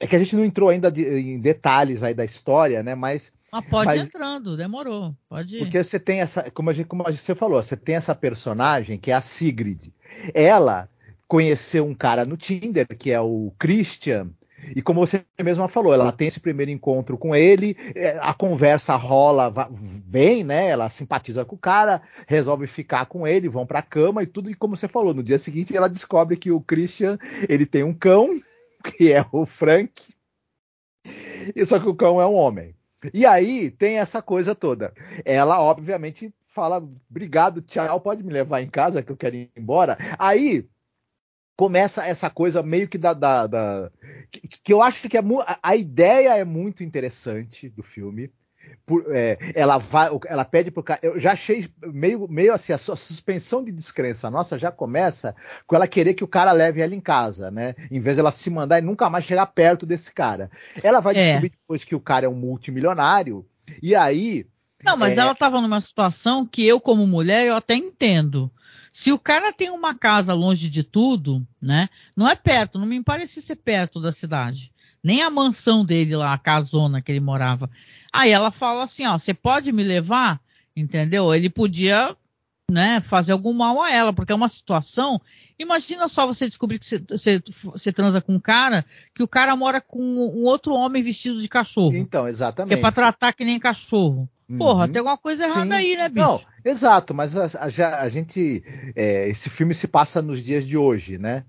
é, que a gente não entrou ainda de, em detalhes aí da história, né? Mas ah, pode mas, ir entrando, demorou, pode ir. Porque você tem essa, como a gente, como você falou, você tem essa personagem que é a Sigrid. Ela conheceu um cara no Tinder, que é o Christian, E como você mesma falou, ela tem esse primeiro encontro com ele, é, a conversa rola bem, né? Ela simpatiza com o cara, resolve ficar com ele, vão pra cama e tudo. E como você falou, no dia seguinte ela descobre que o Christian ele tem um cão, que é o Frank. E só que o cão é um homem. E aí tem essa coisa toda. Ela, obviamente, fala: obrigado, tchau, pode me levar em casa que eu quero ir embora. Aí começa essa coisa meio que da. da, da que, que, eu acho que é a ideia é muito interessante do filme. Por, é, ela vai, ela pede pro cara. Eu já achei meio, meio assim, a suspensão de descrença nossa já começa com ela querer que o cara leve ela em casa, né? Em vez de ela se mandar e nunca mais chegar perto desse cara. Ela vai é. descobrir depois que o cara é um multimilionário, e aí. Não, mas é... ela estava numa situação que eu, como mulher, eu até entendo. Se o cara tem uma casa longe de tudo, né? Não é perto, não me parece ser perto da cidade. Nem a mansão dele lá, a casona que ele morava. Aí ela fala assim, ó, você pode me levar? Entendeu? Ele podia, né, fazer algum mal a ela, porque é uma situação. Imagina só você descobrir que você, você, você transa com um cara, que o cara mora com um outro homem vestido de cachorro. Então, exatamente. Que é pra tratar que nem cachorro. Porra, uhum. tem alguma coisa errada Sim. aí, né, bicho? Não, exato, mas a, a, a gente. É, esse filme se passa nos dias de hoje, né?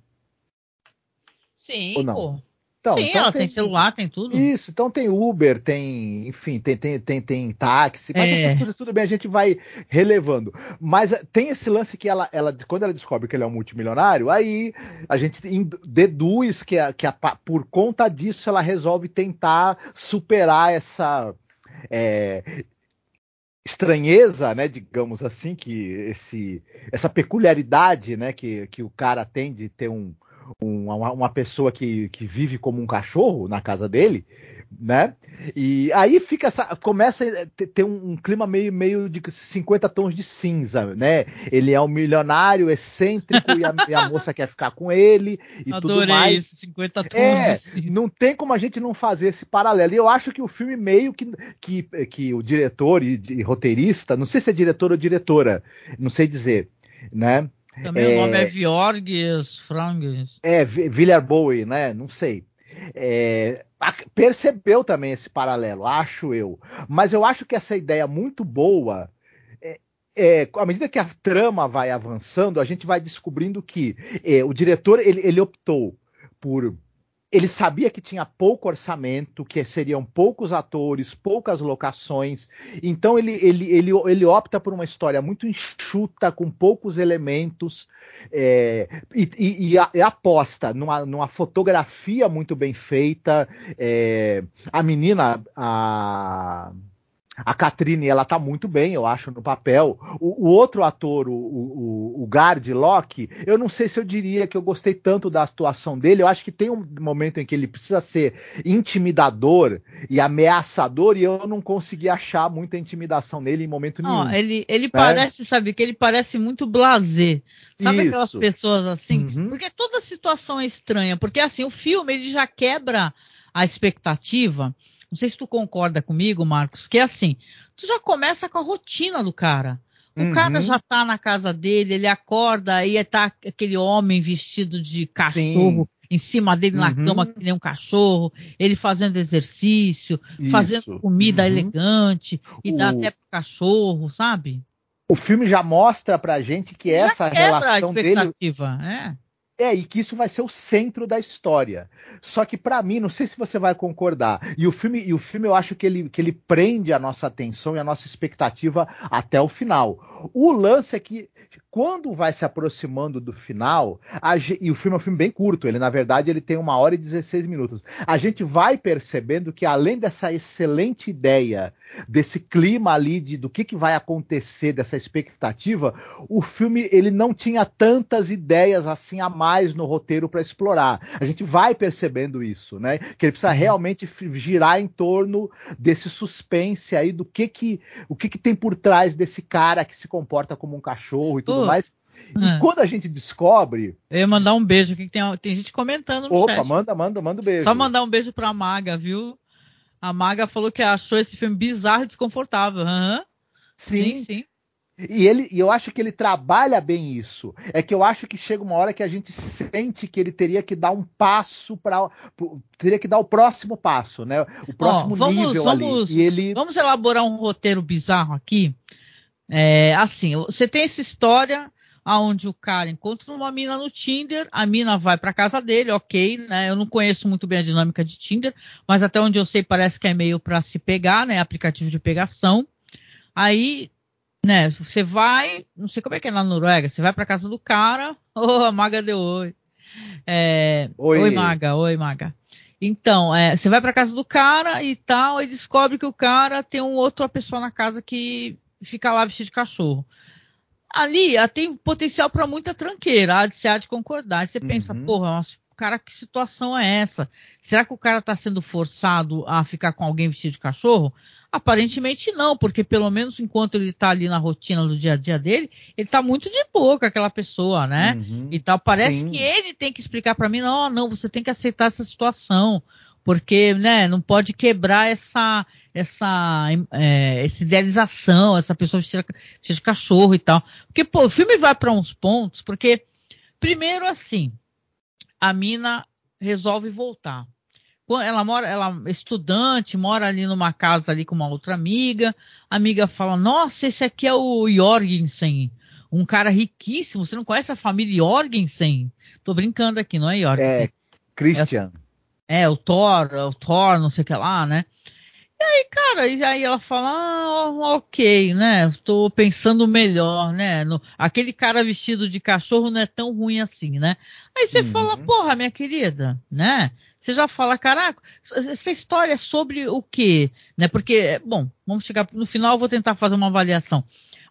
Sim, pô. Então, Sim, então ela tem, tem, celular, tem tudo. Isso, então tem Uber, tem, enfim, tem, tem, tem, tem táxi, mas é. essas coisas tudo bem, a gente vai relevando. Mas eh, tem esse lance que ela, ela quando ela descobre que ele é um multimilionário, aí a gente deduz que, a, que a, por conta disso ela resolve tentar superar essa. É, estranheza, né, digamos assim, que esse, essa peculiaridade, né, que, que o cara tem de ter um, um uma, uma, pessoa que, que vive como um cachorro na casa dele, né? E aí fica essa, começa a ter um, um, clima meio, meio de 50 tons de cinza, né? Ele é um milionário excêntrico e, a, e a moça quer ficar com ele e Adorei tudo mais. Isso, 50 tons. É, não tem como a gente não fazer esse paralelo. E eu acho que o filme meio que, que, que o diretor e, e roteirista, não sei se é diretor ou diretora, não sei dizer, né? Também é, o nome é Viorgues Frangues. É, Villar Bowie, né? Não sei é, percebeu também esse paralelo, acho eu. Mas eu acho que essa ideia muito boa. É, é, à medida que a trama vai avançando, a gente vai descobrindo que é, o diretor ele, ele optou por ele sabia que tinha pouco orçamento, que seriam poucos atores, poucas locações. Então ele, ele, ele, ele opta por uma história muito enxuta, com poucos elementos, é, e, e, e, aposta numa, numa, fotografia muito bem feita. É, a menina, a a Catrine, ela tá muito bem, eu acho, no papel. O, o outro ator, o, o, o Guard Locke, eu não sei se eu diria que eu gostei tanto da atuação dele. Eu acho que tem um momento em que ele precisa ser intimidador e ameaçador, e eu não consegui achar muita intimidação nele em momento nenhum. Ele, ele né? parece, sabe, que ele parece muito blazer. Sabe Isso. aquelas pessoas assim? Uhum. Porque toda situação é estranha. Porque assim, o filme ele já quebra a expectativa não sei se tu concorda comigo, Marcos, que é assim, tu já começa com a rotina do cara. O uhum. cara já tá na casa dele, ele acorda e tá aquele homem vestido de cachorro Sim. em cima dele na uhum. cama, que nem um cachorro, ele fazendo exercício, Isso. fazendo comida uhum. elegante, e o... dá até pro cachorro, sabe? O filme já mostra pra gente que já essa relação dele. É. É, e que isso vai ser o centro da história. Só que para mim, não sei se você vai concordar. E o filme, e o filme eu acho que ele, que ele prende a nossa atenção e a nossa expectativa até o final. O lance é que quando vai se aproximando do final, a, e o filme é um filme bem curto, ele na verdade ele tem uma hora e 16 minutos. A gente vai percebendo que além dessa excelente ideia, desse clima ali de do que, que vai acontecer, dessa expectativa, o filme ele não tinha tantas ideias assim a mais no roteiro para explorar. A gente vai percebendo isso, né? Que ele precisa uhum. realmente girar em torno desse suspense aí do que que o que que tem por trás desse cara que se comporta como um cachorro e tudo uh. mais. E é. quando a gente descobre. Eu ia mandar um beijo aqui, que tem, tem gente comentando no Opa, chat. manda, manda, manda um beijo. Só mandar um beijo pra Maga, viu? A Maga falou que achou esse filme bizarro e desconfortável. Uhum. Sim. sim, sim. E ele, e eu acho que ele trabalha bem isso. É que eu acho que chega uma hora que a gente sente que ele teria que dar um passo para, teria que dar o próximo passo, né? O próximo Ó, vamos, nível vamos, ali. E ele, Vamos elaborar um roteiro bizarro aqui. É, assim, você tem essa história aonde o cara encontra uma mina no Tinder, a mina vai para casa dele, ok, né? Eu não conheço muito bem a dinâmica de Tinder, mas até onde eu sei parece que é meio para se pegar, né? Aplicativo de pegação. Aí, né? Você vai, não sei como é que é na Noruega, você vai para casa do cara, oh, a Maga deu oi. É, Oi. oi, Maga, oi, Maga. Então, é, você vai para casa do cara e tal, e descobre que o cara tem um outra pessoa na casa que fica lá vestido de cachorro ali ah, tem potencial para muita tranqueira, há de se há de concordar. Aí você pensa, Uhum. porra, nossa, cara, que situação é essa? Será que o cara está sendo forçado a ficar com alguém vestido de cachorro? Aparentemente não, porque pelo menos enquanto ele está ali na rotina do dia a dia dele, ele está muito de boa com aquela pessoa, né? Uhum. E tal. Parece Sim. que ele tem que explicar para mim, não, não, você tem que aceitar essa situação. Porque, né, não pode quebrar essa, essa, é, essa idealização, essa pessoa vestida, vestida de cachorro e tal. Porque, pô, o filme vai para uns pontos, porque, primeiro assim, a mina resolve voltar. Ela mora, ela é estudante, mora ali numa casa ali com uma outra amiga. A amiga fala, nossa, esse aqui é o Jorgensen, um cara riquíssimo. Você não conhece a família Jorgensen? Tô brincando aqui, não é Jorgensen? É, Christian. É, o Thor, o Thor, não sei o que lá, né? E aí, cara, e aí ela fala, ah, ok, né? Estou pensando melhor, né? No- aquele cara vestido de cachorro não é tão ruim assim, né? Aí você Uhum. fala, porra, minha querida, né? Você já fala, caraca, essa história é sobre o quê? Né? Porque, bom, vamos chegar no final, eu vou tentar fazer uma avaliação.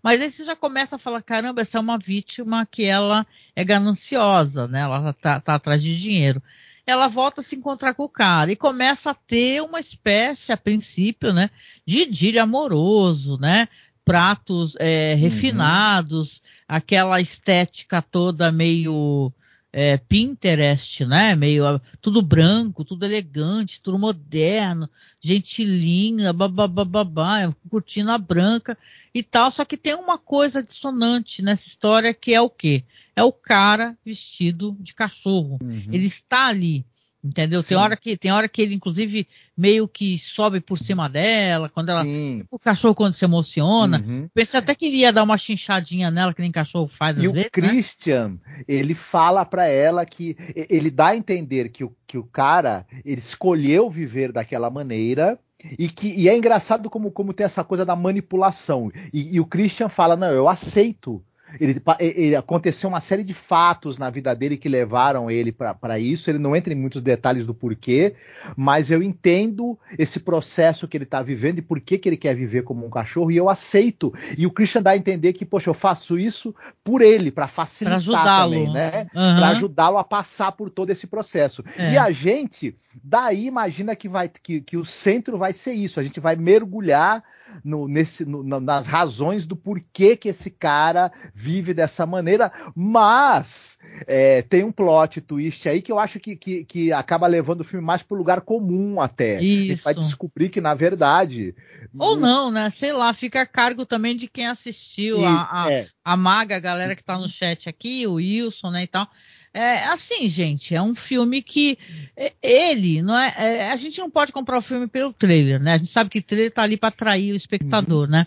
Mas aí você já começa a falar, caramba, essa é uma vítima que ela é gananciosa, né? Ela tá, tá atrás de dinheiro ela volta a se encontrar com o cara e começa a ter uma espécie, a princípio, né, de idílio amoroso, né? Pratos é, refinados, aquela estética toda meio é, Pinterest, né? Meio ah, tudo branco, tudo elegante, tudo moderno, gente linda, babá, cortina branca e tal. Só que tem uma coisa dissonante nessa história que é o quê? É o cara vestido de cachorro. Uhum. Ele está ali. Entendeu? Tem Sim. hora, que, tem hora que ele, inclusive, meio que sobe por cima dela, quando ela. Sim. O cachorro quando se emociona. Uhum. Pensei até que ele ia dar uma chinchadinha nela, que nem cachorro faz E o vezes. né? Christian, ele fala pra ela que ele dá a entender que o, que o cara ele escolheu viver daquela maneira e que e é engraçado como, como tem essa coisa da manipulação. E, e o Christian fala: não, eu aceito. Ele, ele- aconteceu uma série de fatos na vida dele que levaram ele para isso. Ele não entra em muitos detalhes do porquê, mas eu entendo esse processo que ele está vivendo e por que, que ele quer viver como um cachorro, e eu aceito. E o Christian dá a entender que, poxa, eu faço isso por ele, para Pra facilitar ajudá-lo. também, né? Aham. Para ajudá-lo a passar por todo esse processo. É. E a gente, daí imagina que, vai, que, que o centro vai ser isso. A gente vai mergulhar no- nesse, no- na- nas razões do porquê que esse cara vive dessa maneira, mas é, tem um plot twist aí que eu acho que, que, que acaba levando o filme mais pro lugar comum até. A gente Isso. vai descobrir que, na verdade. Ou não, né? Sei lá, fica a cargo também de quem assistiu, a, Isso, a, é. a maga, a galera que tá no chat aqui, o Wilson, né, e tal. É assim, gente, é um filme que é, ele, não é, é, a gente não pode comprar o filme pelo trailer, né? A gente sabe que o trailer tá ali para atrair o espectador, né?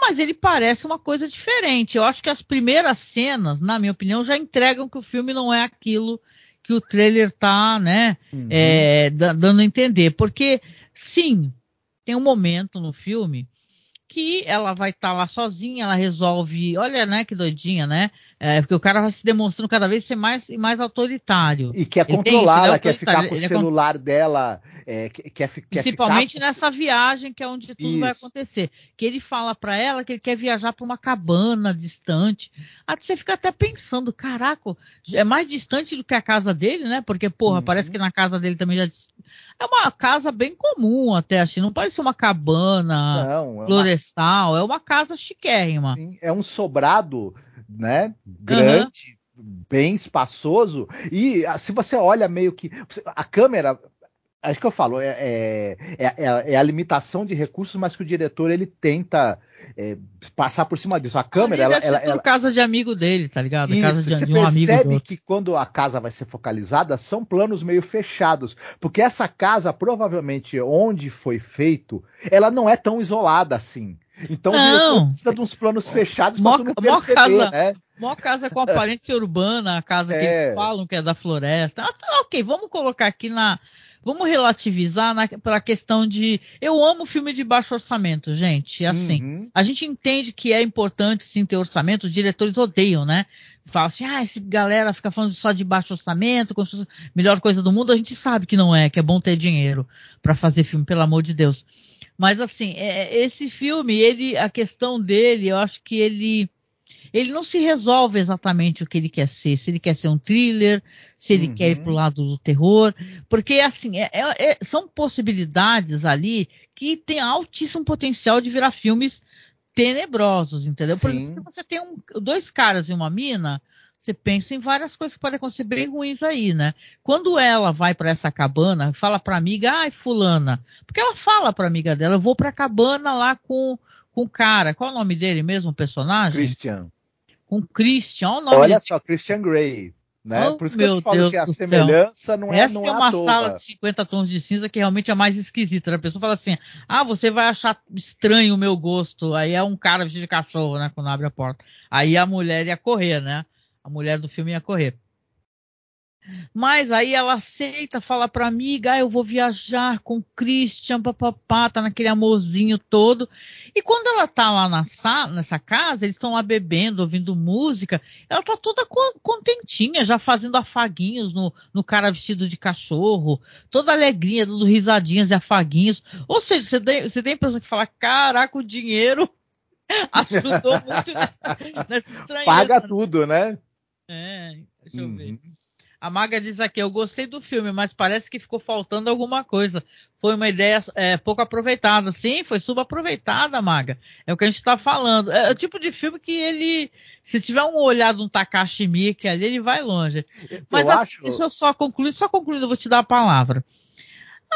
Mas ele parece uma coisa diferente. Eu acho que as primeiras cenas, na minha opinião, já entregam que o filme não é aquilo que o trailer tá, né, Uhum. é, da- dando a entender. Porque, sim, tem um momento no filme que ela vai estar lá sozinha, ela resolve, olha, né, que doidinha, né? É, porque o cara vai se demonstrando cada vez ser mais e mais autoritário. E quer ele é ela quer ficar com o é celular dela, é, quer, quer, Principalmente ficar... nessa viagem que é onde tudo vai Isso. acontecer. Que ele fala pra ela que ele quer viajar pra uma cabana distante. Aí você fica até pensando, caraca, é mais distante do que a casa dele, né? Porque, porra, Uhum. parece que na casa dele também já. É uma casa bem comum até, assim. Não parece ser uma cabana Não, é uma florestal, é uma casa chiquérrima. Sim, é um sobrado, né? Grande, bem espaçoso. E ah, se você olha meio que. A câmera. Acho que eu falo, é, é, é, é, a limitação de recursos, mas que o diretor ele tenta é, passar por cima disso. A câmera, ela, ela, ela, casa de amigo dele, tá ligado? Isso, casa de, você de um percebe que quando a casa vai ser focalizada, são planos meio fechados, porque essa casa, provavelmente, onde foi feito, ela não é tão isolada assim. Então não. precisa de uns planos fechados para tu não perceber, casa, né? Mó casa com aparência urbana, a casa que é. eles falam que é da floresta. Ah, tá, ok, vamos colocar aqui na. Vamos relativizar para a questão de. Eu amo filme de baixo orçamento, gente. Assim, uhum. a gente entende que é importante sim ter orçamento, os diretores odeiam, né? Fala assim, ah, esse galera fica falando só de baixo orçamento, melhor coisa do mundo. A gente sabe que não é, que é bom ter dinheiro para fazer filme, pelo amor de Deus. Mas assim, é, esse filme, ele, a questão dele, eu acho que ele ele não se resolve exatamente o que ele quer ser. Se ele quer ser um thriller, se ele uhum. quer ir pro lado do terror. Porque, assim, é, é, é, são possibilidades ali que têm altíssimo potencial de virar filmes tenebrosos, entendeu? Sim. Por exemplo, você tem um, dois caras e uma mina, você pensa em várias coisas que podem acontecer bem ruins aí, né? Quando ela vai para essa cabana, fala pra amiga, ai, fulana, porque ela fala pra amiga dela, eu vou pra cabana lá com, com o cara, qual é o nome dele mesmo, o personagem? Christian com Christian. Olha, o nome Olha só, Christian Grey. Né? Oh, Por isso que eu te falo Deus que a semelhança céu. não é Essa não é, é uma sala de 50 tons de cinza que realmente é mais esquisita. A pessoa fala assim: ah, você vai achar estranho o meu gosto. Aí é um cara vestido de cachorro, né? Quando abre a porta. Aí a mulher ia correr, né? A mulher do filme ia correr. Mas aí ela aceita, fala pra amiga, ah, eu vou viajar com o Christian, papapá, tá naquele amorzinho todo. E quando ela tá lá na sala, nessa casa, eles estão lá bebendo, ouvindo música, ela tá toda contentinha, já fazendo afaguinhos no, no cara vestido de cachorro, toda alegrinha, dando risadinhas e afaguinhos. Ou seja, você tem, você tem a impressão que fala, caraca, o dinheiro ajudou muito nessa, nessa estranheza. Paga tudo, né? É, deixa eu ver. Uhum. A Maga diz aqui, eu gostei do filme, mas parece que ficou faltando alguma coisa. Foi uma ideia é, pouco aproveitada. Sim, foi subaproveitada, Maga. É o que a gente está falando. É o tipo de filme que ele, se tiver um olhado um Takashi Miike ali, ele vai longe. Mas assim, acho... deixa eu só concluir, só concluindo, eu vou te dar a palavra.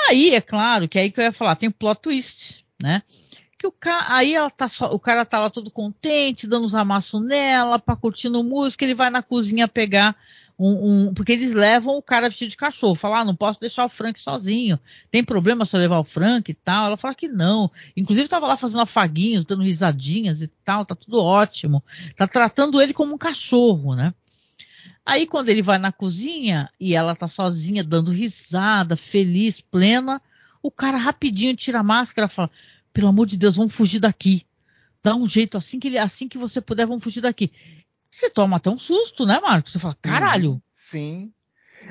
Aí, é claro, que é aí que eu ia falar, tem plot twist, né? Que o cara, aí ela tá só, o cara tá lá todo contente, dando os amassos nela, pra curtindo música, ele vai na cozinha pegar um, um, porque eles levam o cara vestido de cachorro. Falar, ah, não posso deixar o Frank sozinho. Tem problema se eu levar o Frank e tal? Ela fala que não. Inclusive estava lá fazendo afaguinhos, dando risadinhas e tal, tá tudo ótimo. Tá tratando ele como um cachorro, né? Aí quando ele vai na cozinha e ela tá sozinha, dando risada, feliz, plena, o cara rapidinho tira a máscara e fala: "Pelo amor de Deus, vamos fugir daqui. Dá um jeito assim que ele, assim que você puder, vamos fugir daqui." Você toma até um susto, né, Marcos? Você fala, caralho. Sim.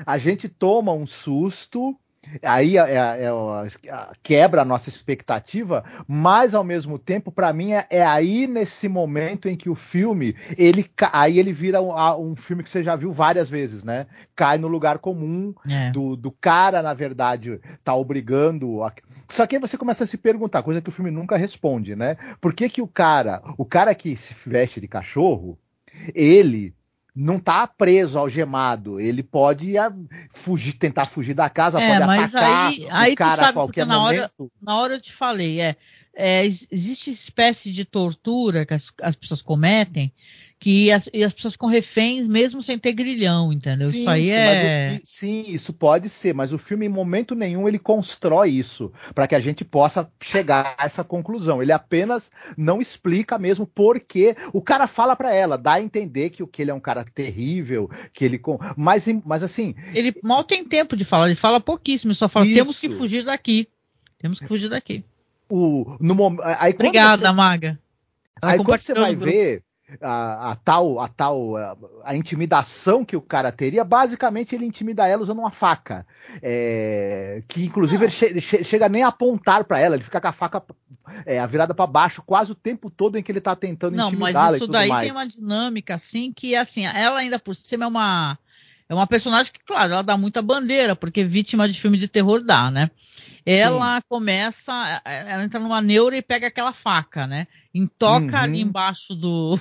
A gente toma um susto, aí é, é, é, quebra a nossa expectativa, mas ao mesmo tempo, para mim, é, é, aí nesse momento em que o filme, ele aí ele vira um, um, filme que você já viu várias vezes, né? Cai no lugar comum é. do, do cara, na verdade, tá obrigando. A... Só que aí você começa a se perguntar, coisa que o filme nunca responde, né? Por que, que o cara, o cara que se veste de cachorro, ele não está preso, algemado. Ele pode fugir, tentar fugir da casa, é, pode atacar aí, aí o cara a qualquer na momento. Hora, na hora eu te falei, é, é existe espécie de tortura que as, as pessoas cometem que as, e as pessoas com reféns mesmo sem ter grilhão, entendeu? Sim, isso aí é. O, sim, isso pode ser, mas o filme em momento nenhum ele constrói isso para que a gente possa chegar a essa conclusão. Ele apenas não explica mesmo porque o cara fala para ela, dá a entender que, que ele é um cara terrível, que ele. Mas, mas assim. Ele mal tem tempo de falar, ele fala pouquíssimo, ele só fala: isso. temos que fugir daqui. Temos que fugir daqui. O, no, aí, Obrigada, você, Maga. Ela aí quando você vai ver a, a, tal, a tal a, a, intimidação que o cara teria, basicamente ele intimida ela usando uma faca, é, que inclusive ele, che, ele che, chega nem a apontar para ela, ele fica com a faca é, virada para baixo quase o tempo todo em que ele tá tentando. Não, mas isso daí mais. tem uma dinâmica assim que assim, ela ainda por cima é uma é uma personagem que, claro, ela dá muita bandeira, porque vítima de filme de terror dá, né? Ela Sim. começa, ela entra numa neura e pega aquela faca, né? Toca uhum. ali embaixo do,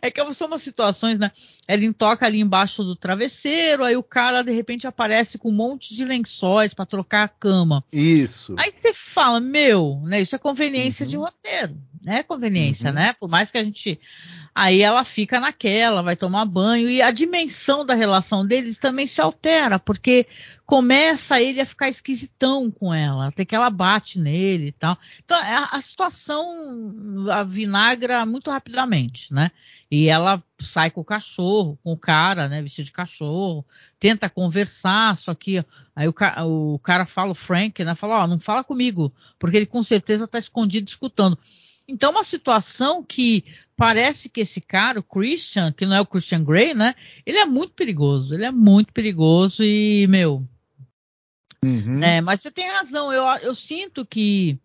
é que são umas situações, né? Ela toca ali embaixo do travesseiro, aí o cara de repente aparece com um monte de lençóis para trocar a cama. Isso. Aí você fala, meu, né? Isso é conveniência uhum. de roteiro, né? Conveniência, uhum. né? Por mais que a gente. Aí ela fica naquela, vai tomar banho, e a dimensão da relação deles também se altera, porque começa ele a ficar esquisitão com ela, até que ela bate nele e tal. Então a, a situação a vinagra muito rapidamente, né? E ela sai com o cachorro, com o cara, né, vestido de cachorro, tenta conversar, só que aí o, o cara fala, o Frank, né, fala, ó, oh, não fala comigo, porque ele com certeza está escondido escutando. Então, uma situação que parece que esse cara, o Christian, que não é o Christian Grey, né, ele é muito perigoso, ele é muito perigoso e, meu... Uhum. É, mas você tem razão, eu, eu sinto que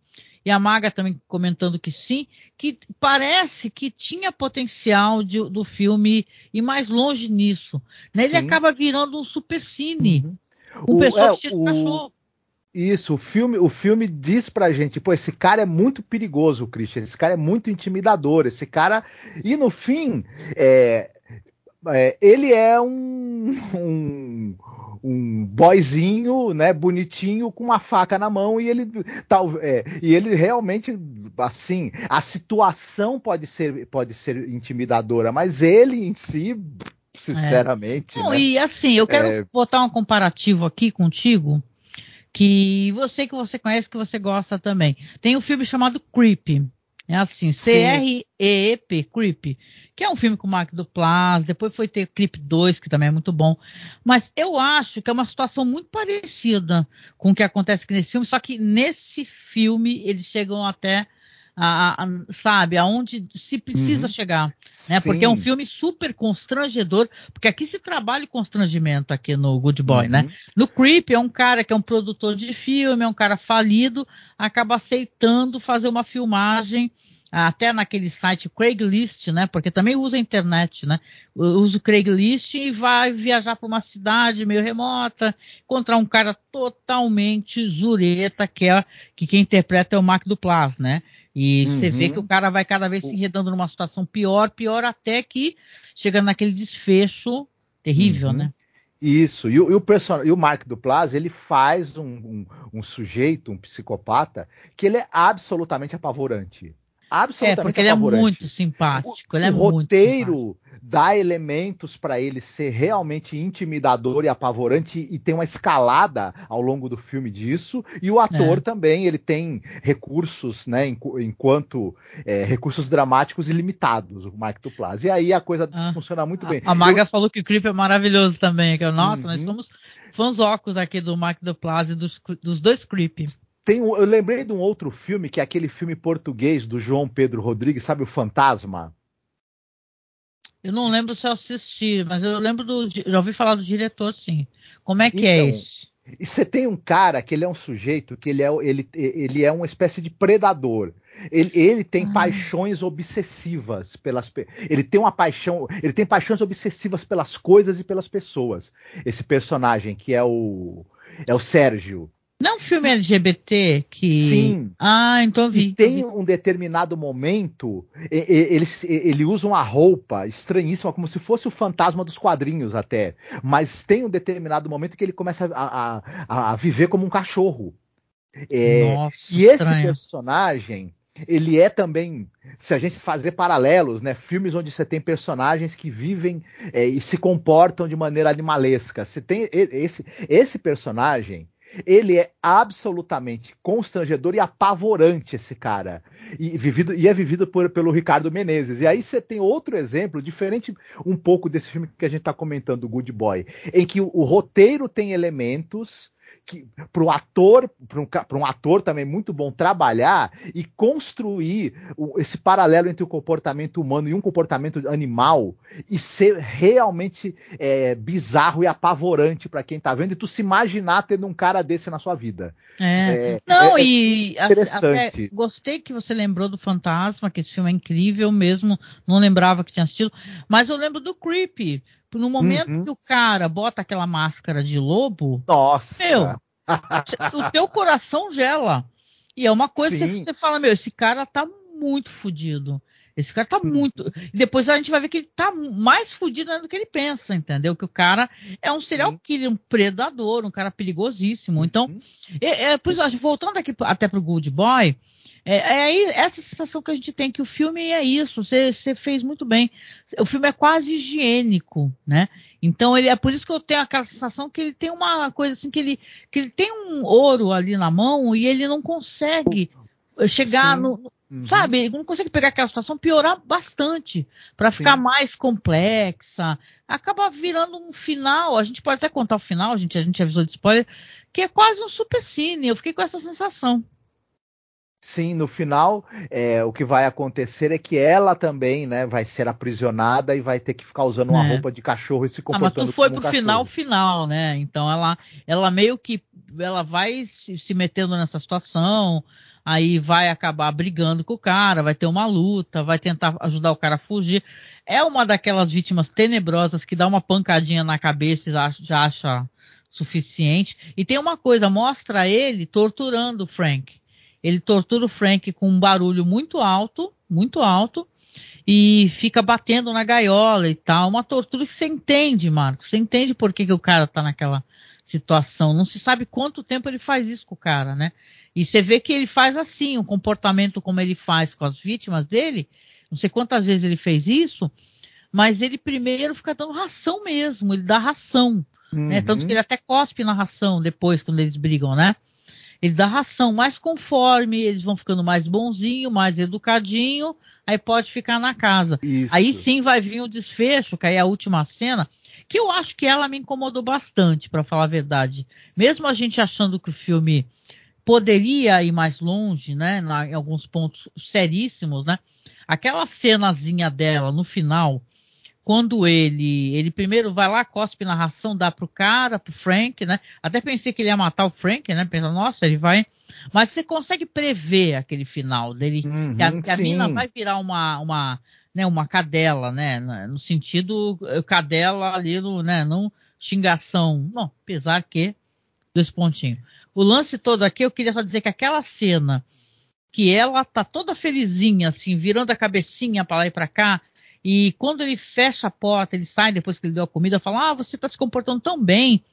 e a Maga também comentando que sim, que parece que tinha potencial de, do filme ir mais longe nisso. Né? Ele acaba virando um supercine. Uhum. Um o, pessoal é, vestido de cachorro. Isso, o filme, o filme diz pra gente, pô, esse cara é muito perigoso, Christian, esse cara é muito intimidador, esse cara. E no fim, é, é, ele é um, um, um boyzinho, né, bonitinho, com uma faca na mão e ele tal, é, e ele realmente, assim, a situação pode ser, pode ser intimidadora, mas ele em si, sinceramente. É. Não, né, e assim, eu quero é... botar um comparativo aqui contigo que você que você conhece que você gosta também. Tem um filme chamado Creep. É assim, C-R-E-E-P, Creep que é um filme com o Mark Duplass, depois foi ter Clip 2, que também é muito bom. Mas eu acho que é uma situação muito parecida com o que acontece aqui nesse filme, só que nesse filme eles chegam até a, a, sabe, aonde se precisa uhum. chegar, né? Sim. Porque é um filme super constrangedor, porque aqui se trabalha o constrangimento aqui no Good Boy, né? uhum. né? No Creep é um cara que é um produtor de filme, é um cara falido, acaba aceitando fazer uma filmagem até naquele site Craigslist, né? Porque também usa a internet, né? Usa o Craigslist e vai viajar para uma cidade meio remota, encontrar um cara totalmente zureta, que é que quem interpreta é o Mark Duplass, né? E uhum. você vê que o cara vai cada vez se enredando numa situação pior, pior até que chega naquele desfecho terrível, uhum. né? Isso, e o, e o, person... e o Mark Duplass, ele faz um, um, um, sujeito, um psicopata, que ele é absolutamente apavorante absolutamente é, porque ele é muito simpático. Ele o, é o roteiro dá elementos para ele ser realmente intimidador e apavorante e tem uma escalada ao longo do filme disso. E o ator é. também ele tem recursos, né, enquanto é, recursos dramáticos ilimitados, o Mark Duplass. E aí a coisa ah, funciona muito a, bem. A Maga Eu... falou que o Creep é maravilhoso também. Que, nossa, uhum. nós somos fãs óculos aqui do Mark Duplass e dos, dos dois Creep. Tem, eu lembrei de um outro filme, que é aquele filme português do João Pedro Rodrigues, sabe o Fantasma? Eu não lembro se eu assisti, mas eu lembro do. Já ouvi falar do diretor, sim. Como é que é então, é isso? E você tem um cara que ele é um sujeito que ele é, ele, ele é uma espécie de predador. Ele, ele tem ah. paixões obsessivas pelas ele tem uma paixão ele tem paixões obsessivas pelas coisas e pelas pessoas esse personagem que é o é o Sérgio um filme LGBT que. Sim. Ah, então vi. E tem um determinado momento, ele, ele usa uma roupa estranhíssima, como se fosse o fantasma dos quadrinhos até. Mas tem um determinado momento que ele começa a, a, a viver como um cachorro. É, Nossa, e esse estranho. personagem, ele é também, se a gente fazer paralelos, né, filmes onde você tem personagens que vivem é, e se comportam de maneira animalesca. Você tem esse, esse personagem, ele é absolutamente constrangedor e apavorante, esse cara. E, vivido, e é vivido por, pelo Ricardo Menezes. E aí você tem outro exemplo, diferente um pouco desse filme que a gente está comentando, Good Boy, em que o, o roteiro tem elementos para o ator, para um, um, ator também muito bom trabalhar e construir o, esse paralelo entre o comportamento humano e um comportamento animal e ser realmente é, bizarro e apavorante para quem está vendo e tu se imaginar tendo um cara desse na sua vida. É. É, Não, é, é e interessante. gostei que você lembrou do Fantasma, que esse filme é incrível mesmo, não lembrava que tinha assistido, mas eu lembro do Creepy no momento uhum. que o cara bota aquela máscara de lobo, nossa, meu, o teu coração gela. E é uma coisa Sim. que você fala, meu, esse cara tá muito fodido. Esse cara tá muito. E depois a gente vai ver que ele tá mais fudido do que ele pensa, entendeu? Que o cara é um serial killer, um predador, um cara perigosíssimo. Então, uhum. é, é, pois, voltando aqui até pro Good Boy, é, é, essa sensação que a gente tem que o filme é isso. Você, você fez muito bem. O filme é quase higiênico, né? Então ele é por isso que eu tenho aquela sensação que ele tem uma coisa assim que ele que ele tem um ouro ali na mão e ele não consegue chegar Sim. no uhum. sabe ele não consegue pegar aquela situação piorar bastante para ficar mais complexa acaba virando um final a gente pode até contar o final a gente a gente avisou de spoiler que é quase um super cine eu fiquei com essa sensação Sim, no final, é, o que vai acontecer é que ela também, né, vai ser aprisionada e vai ter que ficar usando uma é. roupa de cachorro e se comportando ah, mas tu foi pro um final final, né? Então ela, ela meio que, ela vai se, se metendo nessa situação, aí vai acabar brigando com o cara, vai ter uma luta, vai tentar ajudar o cara a fugir. É uma daquelas vítimas tenebrosas que dá uma pancadinha na cabeça e já, já acha suficiente. E tem uma coisa, mostra ele torturando o Frank. Ele tortura o Frank com um barulho muito alto, muito alto, e fica batendo na gaiola e tal. Uma tortura que você entende, Marcos. Você entende por que, que o cara tá naquela situação. Não se sabe quanto tempo ele faz isso com o cara, né? E você vê que ele faz assim, o comportamento como ele faz com as vítimas dele. Não sei quantas vezes ele fez isso, mas ele primeiro fica dando ração mesmo, ele dá ração. Uhum. Né? Tanto que ele até cospe na ração depois, quando eles brigam, né? Ele dá ração, mas conforme eles vão ficando mais bonzinho, mais educadinho, aí pode ficar na casa. Isso. Aí sim vai vir o desfecho, que aí é a última cena, que eu acho que ela me incomodou bastante, para falar a verdade. Mesmo a gente achando que o filme poderia ir mais longe, né, em alguns pontos seríssimos, né? Aquela cenazinha dela no final, quando ele ele primeiro vai lá, cospe na ração, dá pro cara, pro Frank, né? Até pensei que ele ia matar o Frank, né? Pensando, nossa, ele vai. Mas você consegue prever aquele final dele, uhum, que, a, que a mina vai virar uma, uma, né, uma cadela, né? No sentido eh, cadela ali no, né? Não xingação. Bom, apesar que dois pontinhos. O lance todo aqui, eu queria só dizer que aquela cena que ela tá toda felizinha, assim, virando a cabecinha para lá e para cá, e quando ele fecha a porta, ele sai depois que ele deu a comida, fala: Ah, você está se comportando tão bem,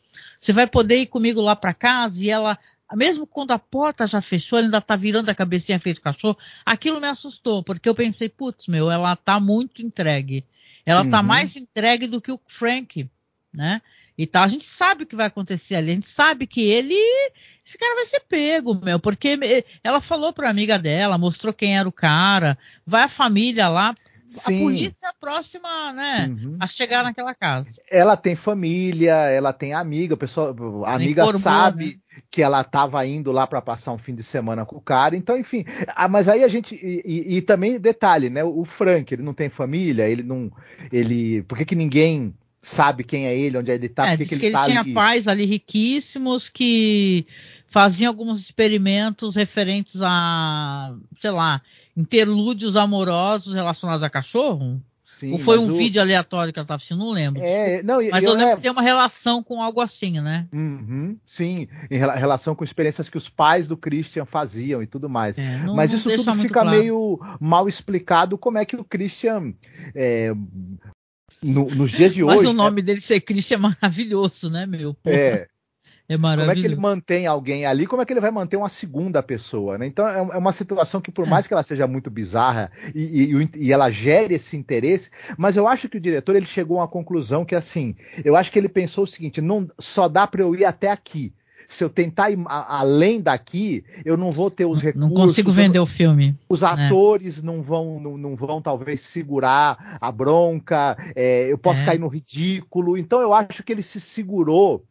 você vai poder ir comigo lá para casa. E ela, mesmo quando a porta já fechou, ela ainda está virando a cabecinha feito cachorro. Aquilo me assustou, porque eu pensei: Putz, meu, ela está muito entregue. Ela está uhum. mais entregue do que o Frank, né? E tal. A gente sabe o que vai acontecer ali. A gente sabe que ele. Esse cara vai ser pego, meu. Porque ela falou pra amiga dela, mostrou quem era o cara. Vai a família lá. Sim. a polícia é próxima, né, uhum. a chegar naquela casa. Ela tem família, ela tem amiga, a pessoa, a amiga informou, sabe né? que ela estava indo lá para passar um fim de semana com o cara, então enfim. Ah, mas aí a gente e, e, e, também detalhe, né, o Frank, ele não tem família, ele não, ele, por que que ninguém sabe quem é ele, onde ele tá, é, por que, que ele, ele tá tinha ali? pais ali riquíssimos que faziam alguns experimentos referentes a, sei lá, interlúdios amorosos relacionados a cachorro? Sim, Ou foi um o... vídeo aleatório que ela estava assistindo? Não lembro. É, não, mas eu, eu lembro que tem uma relação com algo assim, né? Uhum, sim, em relação com experiências que os pais do Christian faziam e tudo mais. É, não, mas isso tudo fica claro. meio mal explicado como é que o Christian. É, no, nos dias de mas hoje. Mas o nome né? dele ser Christian é maravilhoso, né, meu? Porra. É. É maravilhoso. Como é que ele mantém alguém ali? Como é que ele vai manter uma segunda pessoa? Né? Então é, é uma situação que, por é. mais que ela seja muito bizarra e, e, e, ela gere esse interesse, mas eu acho que o diretor ele chegou a uma conclusão que assim, eu acho que ele pensou o seguinte: não só dá para eu ir até aqui. Se eu tentar ir além daqui, eu não vou ter os recursos. Não consigo vender o filme. Os é. atores é. não vão, não, não, vão talvez segurar a bronca. É, eu posso é. cair no ridículo. Então eu acho que ele se segurou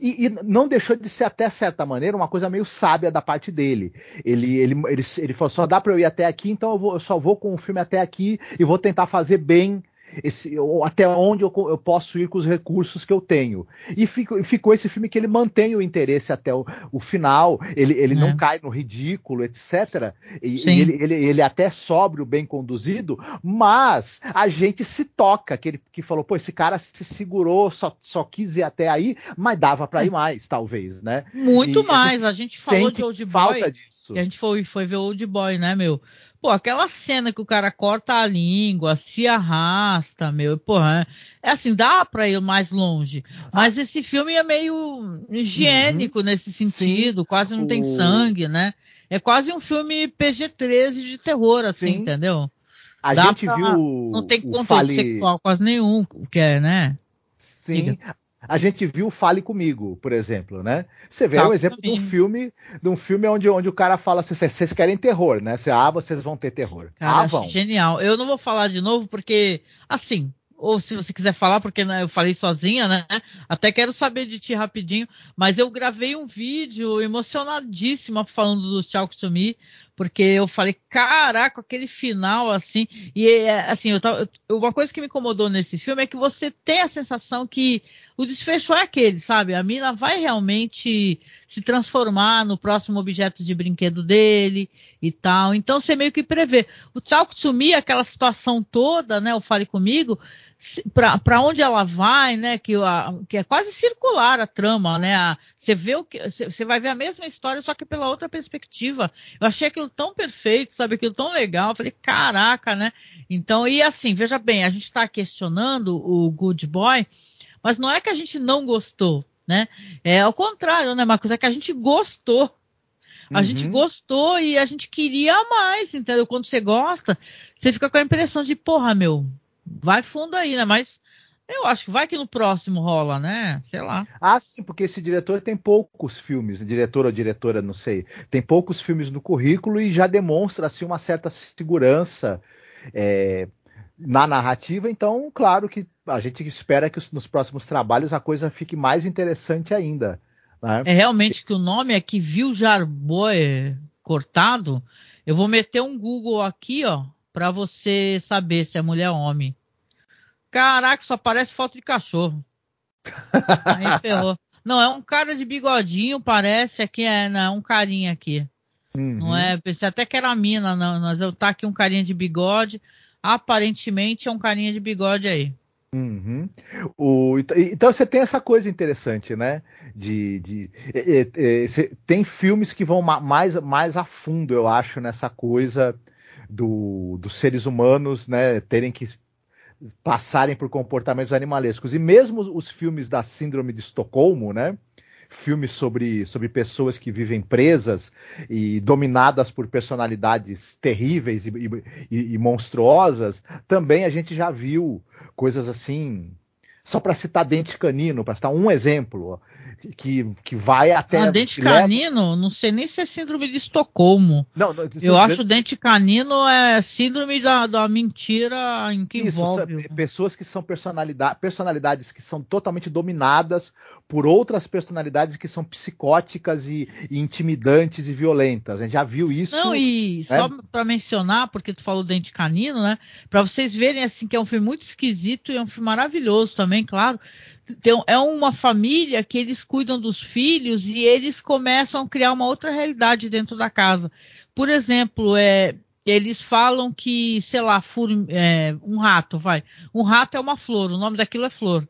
e, e, não deixou de ser, até certa maneira, uma coisa meio sábia da parte dele. Ele, ele, ele, ele falou: só dá para eu ir até aqui, então eu, vou, eu só vou com o filme até aqui e vou tentar fazer bem esse, até onde eu, eu, posso ir com os recursos que eu tenho. E fico, ficou esse filme que ele mantém o interesse até o, o final, ele, ele é. não cai no ridículo, etc. E, e ele, ele, ele, até sóbrio, bem conduzido, mas a gente se toca, que ele que falou, pô, esse cara se segurou, só, só quis ir até aí, mas dava para ir é. mais, talvez, né? Muito e mais, a gente, a gente falou de Old Boy. Falta disso. A gente foi, foi ver Old Boy, né, meu? Pô, aquela cena que o cara corta a língua, se arrasta, meu, porra, é assim, dá pra ir mais longe. Mas esse filme é meio higiênico uhum. nesse sentido, Sim. quase não o... tem sangue, né? É quase um filme PG-13 de terror, assim, Sim. entendeu? A dá gente pra... viu. Não tem conteúdo fale... sexual quase nenhum, que é, né? Sim. Diga. A gente viu Fale Comigo, por exemplo, né? Você vê tá, um exemplo de um filme, de um filme onde, onde o cara fala assim, vocês querem terror, né? Você, ah, vocês vão ter terror. Cara, ah, vão. Genial. Eu não vou falar de novo porque, assim, ou se você quiser falar, porque né, eu falei sozinha, né? Até quero saber de ti rapidinho, mas eu gravei um vídeo emocionadíssima falando do Chalk to Me, porque eu falei, caraca, aquele final assim, e é, assim, eu tava, uma coisa que me incomodou nesse filme é que você tem a sensação que o desfecho é aquele, sabe? A mina vai realmente se transformar no próximo objeto de brinquedo dele e tal. Então você meio que prevê. O to Me, aquela situação toda, né? O Fale Comigo, para onde ela vai, né? Que, a, que, é quase circular a trama, né? A, você vê o que você vai ver a mesma história só que pela outra perspectiva. Eu achei aquilo tão perfeito, sabe aquilo tão legal. Eu falei, caraca, né? Então e assim, veja bem, a gente está questionando o Good Boy, mas não é que a gente não gostou, né? É ao contrário, né, Marcos? É que a gente gostou. A uhum. gente gostou e a gente queria mais, entendeu? Quando você gosta, você fica com a impressão de, porra, meu, vai fundo aí, né? Mas eu acho que vai que no próximo rola, né? Sei lá. Ah, sim, porque esse diretor tem poucos filmes, diretor ou diretora, não sei, tem poucos filmes no currículo e já demonstra assim uma certa segurança é, na narrativa. Então, claro que a gente espera que nos próximos trabalhos a coisa fique mais interessante ainda. Né? É realmente que o nome aqui viu Jarboe cortado. Eu vou meter um Google aqui, ó, para você saber se é mulher ou homem. Caraca, só parece foto de cachorro. Aí ferrou. Não, é um cara de bigodinho, parece. Aqui é não, é um carinha aqui. Uhum. Não é? Pensei até que era mina, não. Mas eu tá aqui um carinha de bigode. Aparentemente é um carinha de bigode aí. Uhum. O, então você tem essa coisa interessante, né? De, de é, é, é, tem filmes que vão mais, mais a fundo, eu acho, nessa coisa do, dos seres humanos, né? Terem que passarem por comportamentos animalescos. E mesmo os filmes da Síndrome de Estocolmo, né? Filmes sobre, sobre pessoas que vivem presas e dominadas por personalidades terríveis e, e, e monstruosas, também a gente já viu coisas assim. Só para citar Dente Canino, para citar um exemplo, que, que vai até. Ah, dente canino, leva... não sei nem se é síndrome de Estocolmo. Não, não eu acho dente... dente canino é síndrome da, da mentira em que Isso, envolve. pessoas que são personalidade, personalidades que são totalmente dominadas por outras personalidades que são psicóticas e, e intimidantes e violentas. A gente já viu isso. Não, e né? só para mencionar, porque tu falou dente canino, né? Para vocês verem assim que é um filme muito esquisito e é um filme maravilhoso também, claro então, é uma família que eles cuidam dos filhos e eles começam a criar uma outra realidade dentro da casa. Por exemplo, é, eles falam que, sei lá, é, um rato, vai. Um rato é uma flor, o nome daquilo é flor.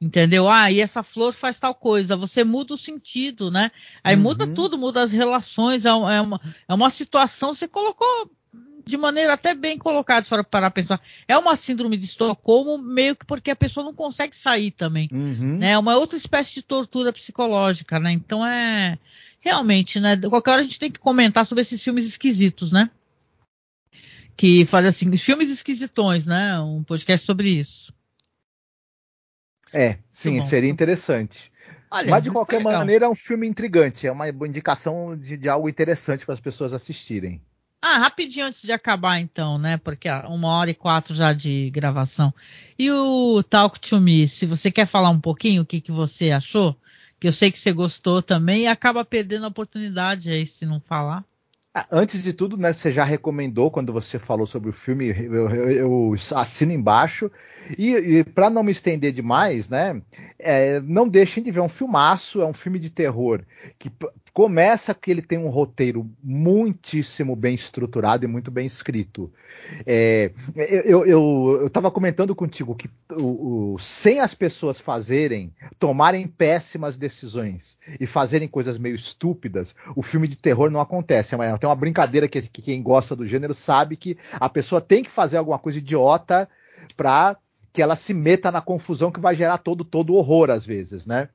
Entendeu? Ah, e essa flor faz tal coisa. Você muda o sentido, né? Aí uhum. muda tudo, muda as relações. É uma, é uma situação. Você colocou de maneira até bem colocada, para parar pensar. É uma síndrome de Estocolmo, meio que porque a pessoa não consegue sair também. Uhum. Né? É uma outra espécie de tortura psicológica, né? Então é. Realmente, né? Qualquer hora a gente tem que comentar sobre esses filmes esquisitos, né? Que faz assim, filmes esquisitões, né? Um podcast sobre isso. É, sim, seria interessante. Olha, Mas de qualquer maneira é um filme intrigante, é uma indicação de, de algo interessante para as pessoas assistirem. Ah, rapidinho antes de acabar então, né? Porque uma hora e quatro já de gravação. E o Talk to Me, se você quer falar um pouquinho o que, que você achou, que eu sei que você gostou também, e acaba perdendo a oportunidade aí se não falar. Ah, antes de tudo, né, você já recomendou quando você falou sobre o filme, eu, eu, eu assino embaixo. E, e para não me estender demais, né, é, não deixem de ver um filmaço, é um filme de terror que Começa que ele tem um roteiro muitíssimo bem estruturado e muito bem escrito. É, eu estava comentando contigo que o, o, sem as pessoas fazerem, tomarem péssimas decisões e fazerem coisas meio estúpidas, o filme de terror não acontece. É tem uma brincadeira que, que quem gosta do gênero sabe que a pessoa tem que fazer alguma coisa idiota para que ela se meta na confusão que vai gerar todo todo horror às vezes, né?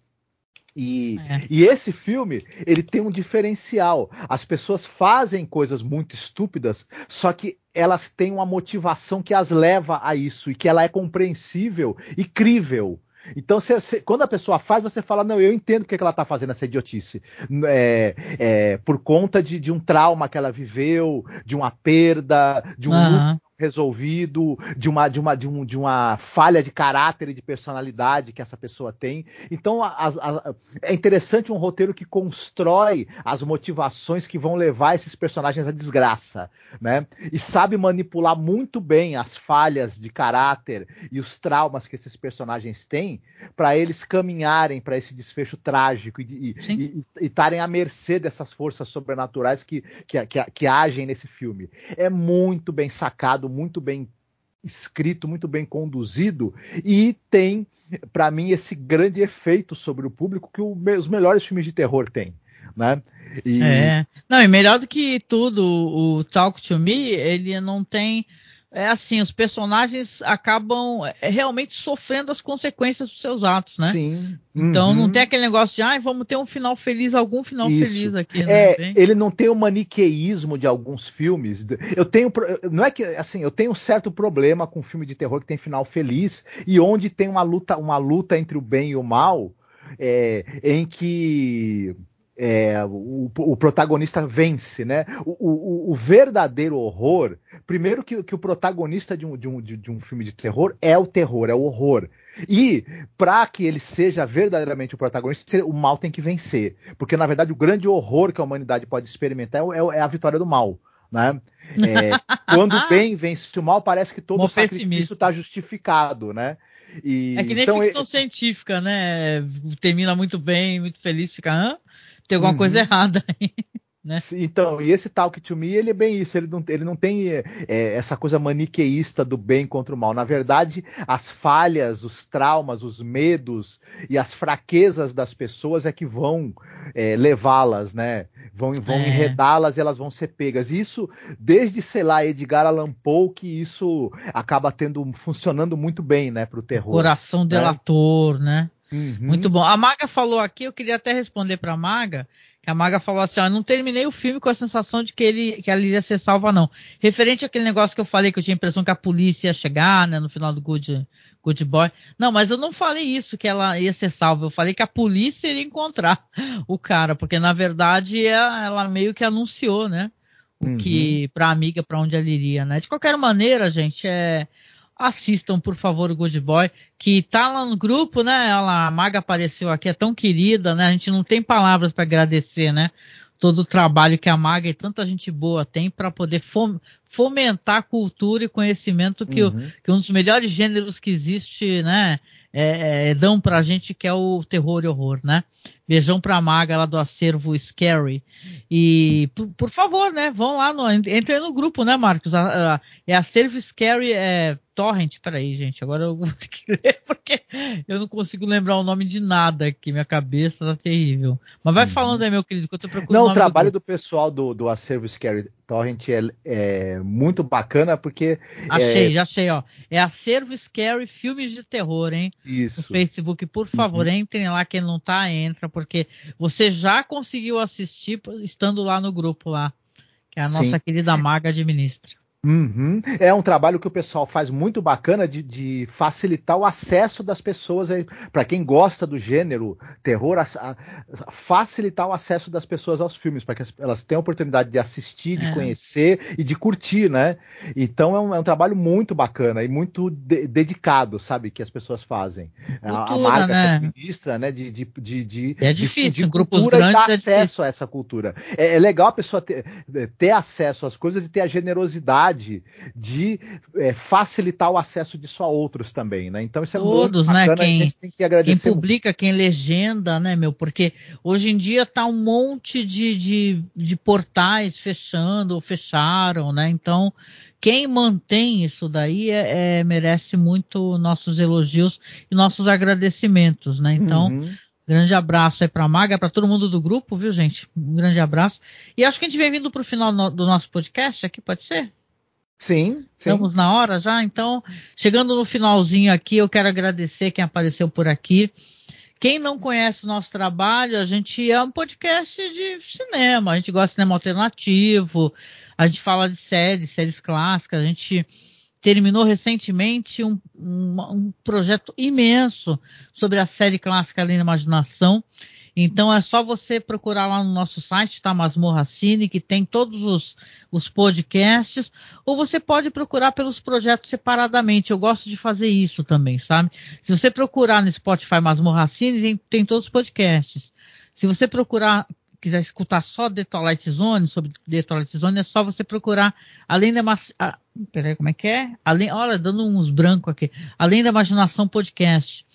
E, é. e, esse filme, ele tem um diferencial. As pessoas fazem coisas muito estúpidas, só que elas têm uma motivação que as leva a isso e que ela é compreensível e crível. Então, cê, cê, quando a pessoa faz, você fala, não, eu entendo porque que ela está fazendo essa idiotice. É, é, por conta de, de, um trauma que ela viveu, de uma perda, de um uhum resolvido, de uma, de, uma, de, um, de uma falha de caráter e de personalidade que essa pessoa tem. Então a, a, é interessante um roteiro que constrói as motivações que vão levar esses personagens à desgraça, né? E sabe manipular muito bem as falhas de caráter e os traumas que esses personagens têm para eles caminharem para esse desfecho trágico e estarem à mercê dessas forças sobrenaturais que, que, que, que agem nesse filme. É muito bem sacado muito bem escrito, muito bem conduzido e tem, para mim, esse grande efeito sobre o público que o, os melhores filmes de terror têm. Né? E... É. Não, e melhor do que tudo, o Talk to Me, ele não tem é assim, os personagens acabam é, realmente sofrendo as consequências dos seus atos, né? Sim. Então uhum. não tem aquele negócio de, ah, vamos ter um final feliz, algum final Isso. feliz aqui. Né? É, ele não tem o maniqueísmo de alguns filmes. Eu tenho, não é que, assim, eu tenho um certo problema com filme de terror que tem final feliz e onde tem uma luta, uma luta entre o bem e o mal, é, em que é, o, o, protagonista vence, né? O, o, o, verdadeiro horror, primeiro que, que o protagonista de um, de, um, de um filme de terror é o terror, é o horror. E para que ele seja verdadeiramente o protagonista, o mal tem que vencer, porque na verdade o grande horror que a humanidade pode experimentar é, é, é a vitória do mal. Né? É, quando o bem vence o mal, parece que todo o sacrifício está justificado, né? E, é que nem então, ficção ele... científica, né? Termina muito bem, muito feliz, fica, hã? Tem alguma uhum. coisa errada aí. Né? Então, e esse Talk to Me, ele é bem isso, ele não, ele não tem é, essa coisa maniqueísta do bem contra o mal. Na verdade, as falhas, os traumas, os medos e as fraquezas das pessoas é que vão é, levá-las, né? Vão, vão é. enredá-las e elas vão ser pegas. Isso, desde, sei lá, Edgar Allan Poe, que isso acaba tendo, funcionando muito bem, né, pro terror. Coração né? delator, né? Uhum. Muito bom. A Maga falou aqui, eu queria até responder para a Maga, que a Maga falou assim: ó, não terminei o filme com a sensação de que, ele, que ela iria ser salva, não. Referente àquele negócio que eu falei, que eu tinha a impressão que a polícia ia chegar, né, no final do Good, Good Boy. Não, mas eu não falei isso, que ela ia ser salva. Eu falei que a polícia iria encontrar o cara, porque na verdade ela, ela meio que anunciou, né? O uhum. que, pra amiga, para onde ela iria, né? De qualquer maneira, gente, é assistam, por favor, o Good Boy, que tá lá no grupo, né? Ela, a Maga apareceu aqui, é tão querida, né? A gente não tem palavras para agradecer, né? Todo o trabalho que a Maga e tanta gente boa tem para poder fomentar cultura e conhecimento que, uhum. o, que um dos melhores gêneros que existe, né? É, é, dão pra gente que é o terror e horror, né? Beijão pra Maga lá do acervo Scary. E, por, por favor, né? Vão lá, no, entrem no grupo, né, Marcos? A, a, é acervo Scary é, Torrent. Peraí, gente, agora eu vou ter que ler porque eu não consigo lembrar o nome de nada aqui. Minha cabeça tá terrível. Mas vai uhum. falando aí, meu querido, que eu tô procurando. Não, o, trabalho do, do, pessoal do, do acervo Scary Torrent é, é muito bacana porque. Achei, é... já achei, ó. É acervo Scary Filmes de Terror, hein? Isso. No Facebook, por favor, uhum. entrem lá. Quem não tá, entra porque você já conseguiu assistir estando lá no grupo lá, que a nossa Sim. querida Maga administra. Uhum. É um trabalho que o pessoal faz muito bacana de, de facilitar o acesso das pessoas para quem gosta do gênero terror, a, a, facilitar o acesso das pessoas aos filmes para que elas tenham a oportunidade de assistir, de é. conhecer e de curtir, né? Então é um, é um trabalho muito bacana e muito de, dedicado, sabe, que as pessoas fazem. Cultura, a, a marca né? que administra, né, de, de, de, de é difícil, de, de cultura e dar é acesso a essa cultura. É, é legal a pessoa ter, ter acesso às coisas e ter a generosidade capacidade de é, facilitar o acesso disso a outros também, né? Então isso é Todos, muito né? bacana, Quem, a gente tem que agradecer. Quem publica, quem legenda, né, meu? Porque hoje em dia tá um monte de, de, de portais fechando ou fecharam, né? Então quem mantém isso daí é, é, merece muito nossos elogios e nossos agradecimentos, né? Então, uhum. grande abraço aí para a Maga, para todo mundo do grupo, viu, gente? Um grande abraço. E acho que a gente vem vindo para o final no, do nosso podcast aqui, pode ser? Sim. Estamos na hora já, então, chegando no finalzinho aqui, eu quero agradecer quem apareceu por aqui. Quem não conhece o nosso trabalho, a gente é um podcast de cinema, a gente gosta de cinema alternativo, a gente fala de séries, séries clássicas. A gente terminou recentemente um, um, um projeto imenso sobre a série clássica Além da Imaginação. Então é só você procurar lá no nosso site, tá? Masmorra Cine, que tem todos os, os podcasts, ou você pode procurar pelos projetos separadamente. Eu gosto de fazer isso também, sabe? Se você procurar no Spotify Masmorra Cine, tem, tem todos os podcasts. Se você procurar quiser escutar só The Twilight Zone, sobre The Twilight Zone, é só você procurar Além da ah, peraí, como é que é? Além, olha, dando uns brancos aqui. Além da Imaginação Podcast.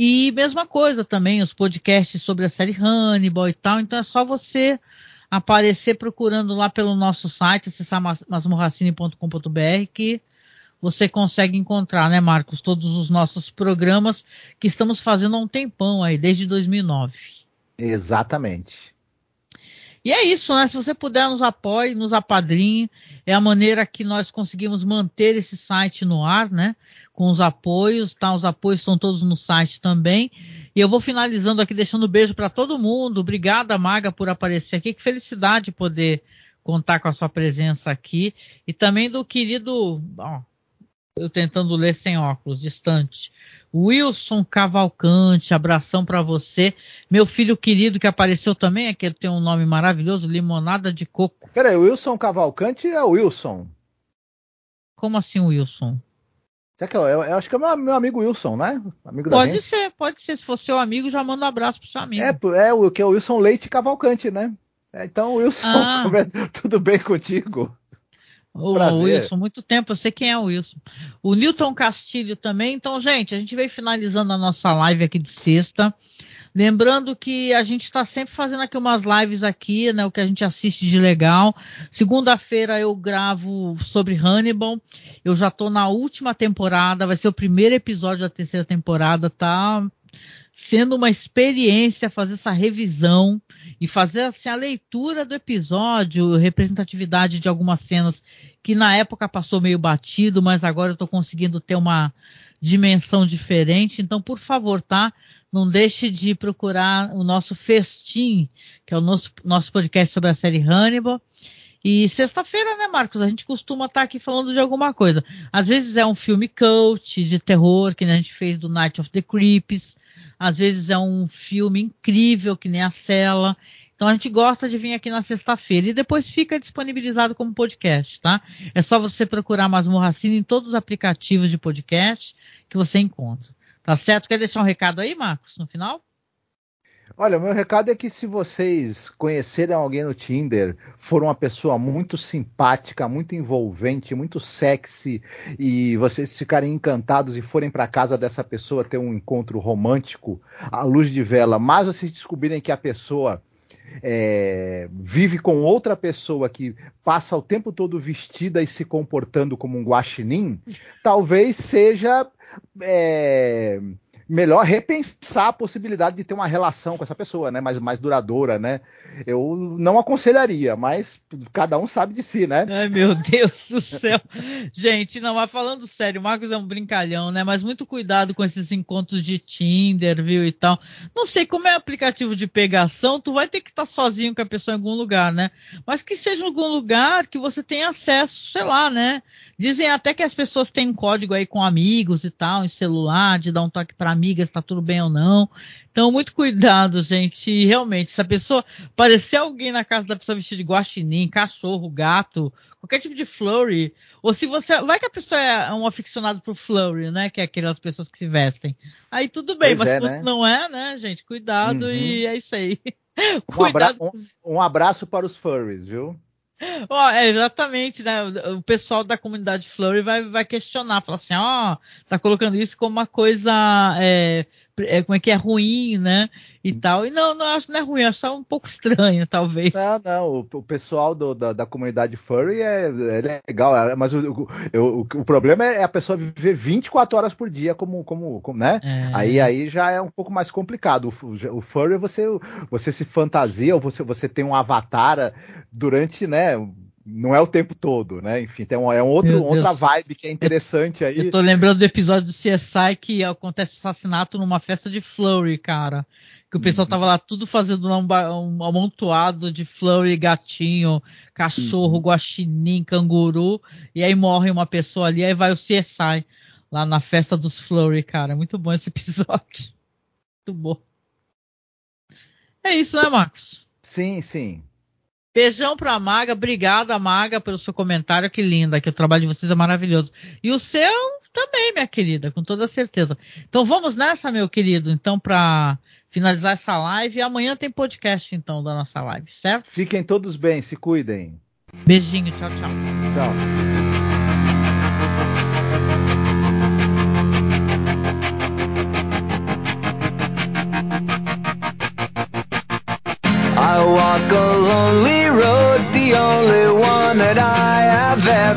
E mesma coisa também, os podcasts sobre a série Hannibal e tal. Então é só você aparecer procurando lá pelo nosso site, acessar masmorracine.com.br que você consegue encontrar, né, Marcos, todos os nossos programas que estamos fazendo há um tempão aí, desde 2009. Exatamente. E é isso, né? Se você puder, nos apoie, nos apadrinhe. É a maneira que nós conseguimos manter esse site no ar, né? Com os apoios, tá? Os apoios estão todos no site também. E eu vou finalizando aqui, deixando um beijo para todo mundo. Obrigada, Maga, por aparecer aqui. Que felicidade poder contar com a sua presença aqui. E também do querido, ó, eu tentando ler sem óculos, distante. Wilson Cavalcante, abração para você. Meu filho querido que apareceu também, é que ele tem um nome maravilhoso, Limonada de Coco. Peraí, Wilson Cavalcante é o Wilson. Como assim Wilson? Será que eu, eu, eu, acho que é meu, meu amigo Wilson, né? Amigo pode ser, pode ser. Se for seu amigo, já manda um abraço pro seu amigo. É, é o que é o Wilson Leite Cavalcante, né? É, então, Wilson, ah. tudo bem contigo? O Prazer. Wilson, muito tempo, eu sei quem é o Wilson. O Newton Castilho também. Então, gente, a gente veio finalizando a nossa live aqui de sexta. Lembrando que a gente está sempre fazendo aqui umas lives aqui, né? O que a gente assiste de legal. Segunda-feira eu gravo sobre Hannibal. Eu já estou na última temporada, vai ser o primeiro episódio da terceira temporada, tá? Sendo uma experiência fazer essa revisão e fazer assim, a leitura do episódio, representatividade de algumas cenas que na época passou meio batido, mas agora eu estou conseguindo ter uma dimensão diferente. Então, por favor, tá? Não deixe de procurar o nosso Festim, que é o nosso, nosso podcast sobre a série Hannibal. E sexta-feira, né, Marcos? A gente costuma estar tá aqui falando de alguma coisa. Às vezes é um filme cult de terror, que a gente fez do Night of the Creeps às vezes é um filme incrível, que nem a Cela. Então a gente gosta de vir aqui na sexta-feira e depois fica disponibilizado como podcast, tá? É só você procurar Masmorra Cine em todos os aplicativos de podcast que você encontra. Tá certo? Quer deixar um recado aí, Marcos, no final? Olha, meu recado é que se vocês conhecerem alguém no Tinder, for uma pessoa muito simpática, muito envolvente, muito sexy, e vocês ficarem encantados e forem para casa dessa pessoa ter um encontro romântico à luz de vela, mas vocês descobrirem que a pessoa é, vive com outra pessoa que passa o tempo todo vestida e se comportando como um guaxinim, talvez seja é, melhor repensar a possibilidade de ter uma relação com essa pessoa, né? Mais, mais duradoura, né? Eu não aconselharia, mas cada um sabe de si, né? Ai, meu Deus do céu. Gente, não, mas falando sério, o Marcos é um brincalhão, né? Mas muito cuidado com esses encontros de Tinder, viu, e tal. Não sei como é aplicativo de pegação, tu vai ter que estar sozinho com a pessoa em algum lugar, né? Mas que seja em algum lugar que você tenha acesso, sei lá, né? Dizem até que as pessoas têm um código aí com amigos e tal, em celular, de dar um toque para amiga se tá tudo bem ou não. Então, muito cuidado, gente. E, realmente, se a pessoa parecer alguém na casa da pessoa vestida de guaxinim, cachorro, gato, qualquer tipo de flurry, ou se você. Vai que a pessoa é um aficionado por flurry, né? Que é aquelas pessoas que se vestem. Aí tudo bem, pois mas é, né? não é, né, gente? Cuidado uhum. e é isso aí. Um, abra um, um abraço para os furries, viu? Oh, é, exatamente, né? O pessoal da comunidade Flurry vai, vai questionar, falar assim, ó, oh, tá colocando isso como uma coisa, é, é, como é que é ruim, né? E tal. E não, não acho não é ruim, acho só um pouco estranho, talvez. Não, não, o, o pessoal do, da, da, comunidade Furry é, é legal, é, mas o, o, o, problema é a pessoa viver 24 horas por dia como, como, como né? É. Aí, aí já é um pouco mais complicado. O, o Furry você, você se fantasia, ou você, você tem um avatar durante, né? Não é o tempo todo, né? Enfim, tem um, é um outro, outra vibe que é interessante aí. Eu tô lembrando do episódio do CSI que acontece assassinato numa festa de Flurry, cara. Que o pessoal uhum. tava lá tudo fazendo um, um amontoado de Flurry, gatinho, cachorro, uhum. guaxinim, canguru. E aí morre uma pessoa ali, aí vai o CSI lá na festa dos Flurry, cara. Muito bom esse episódio. Muito bom. É isso, né, Marcos? Sim, sim. Beijão pra Maga, obrigada, Maga, pelo seu comentário, que linda, que o trabalho de vocês é maravilhoso. E o seu também, minha querida, com toda certeza. Então vamos nessa, meu querido, então pra finalizar essa live. E amanhã tem podcast, então, da nossa live, certo? Fiquem todos bem, se cuidem. Beijinho, tchau, tchau. Tchau.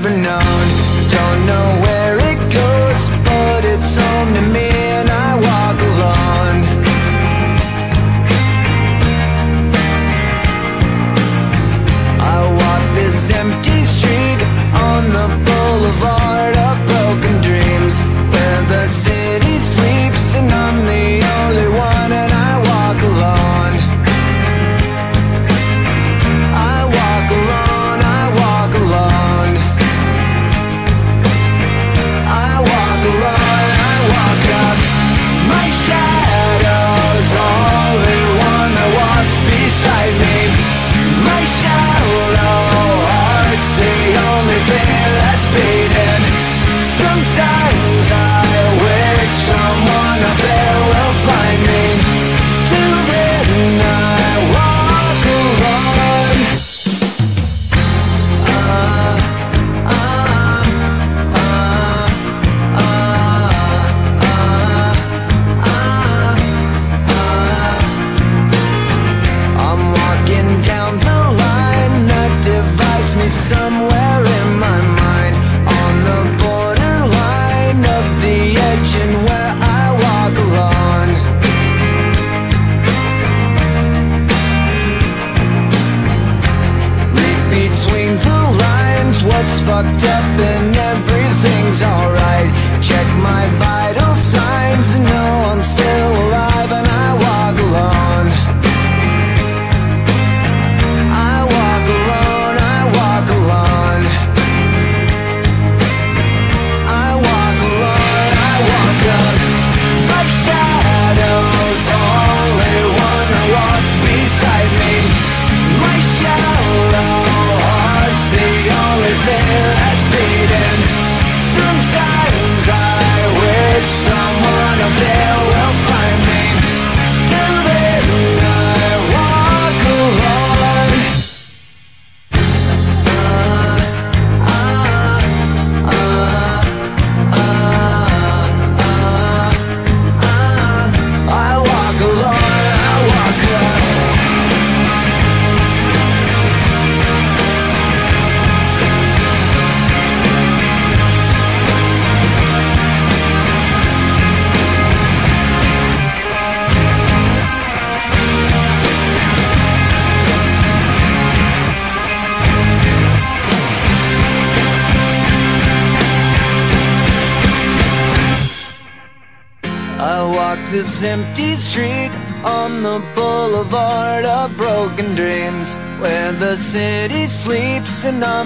Have ever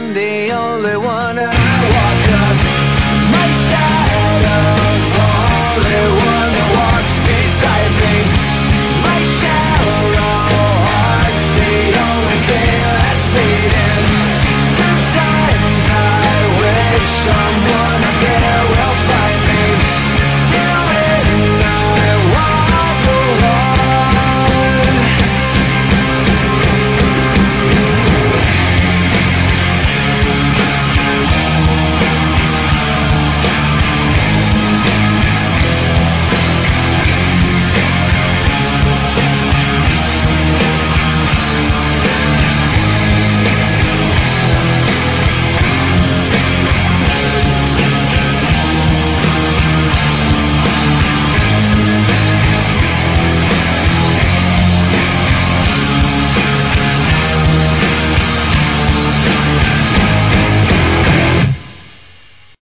someday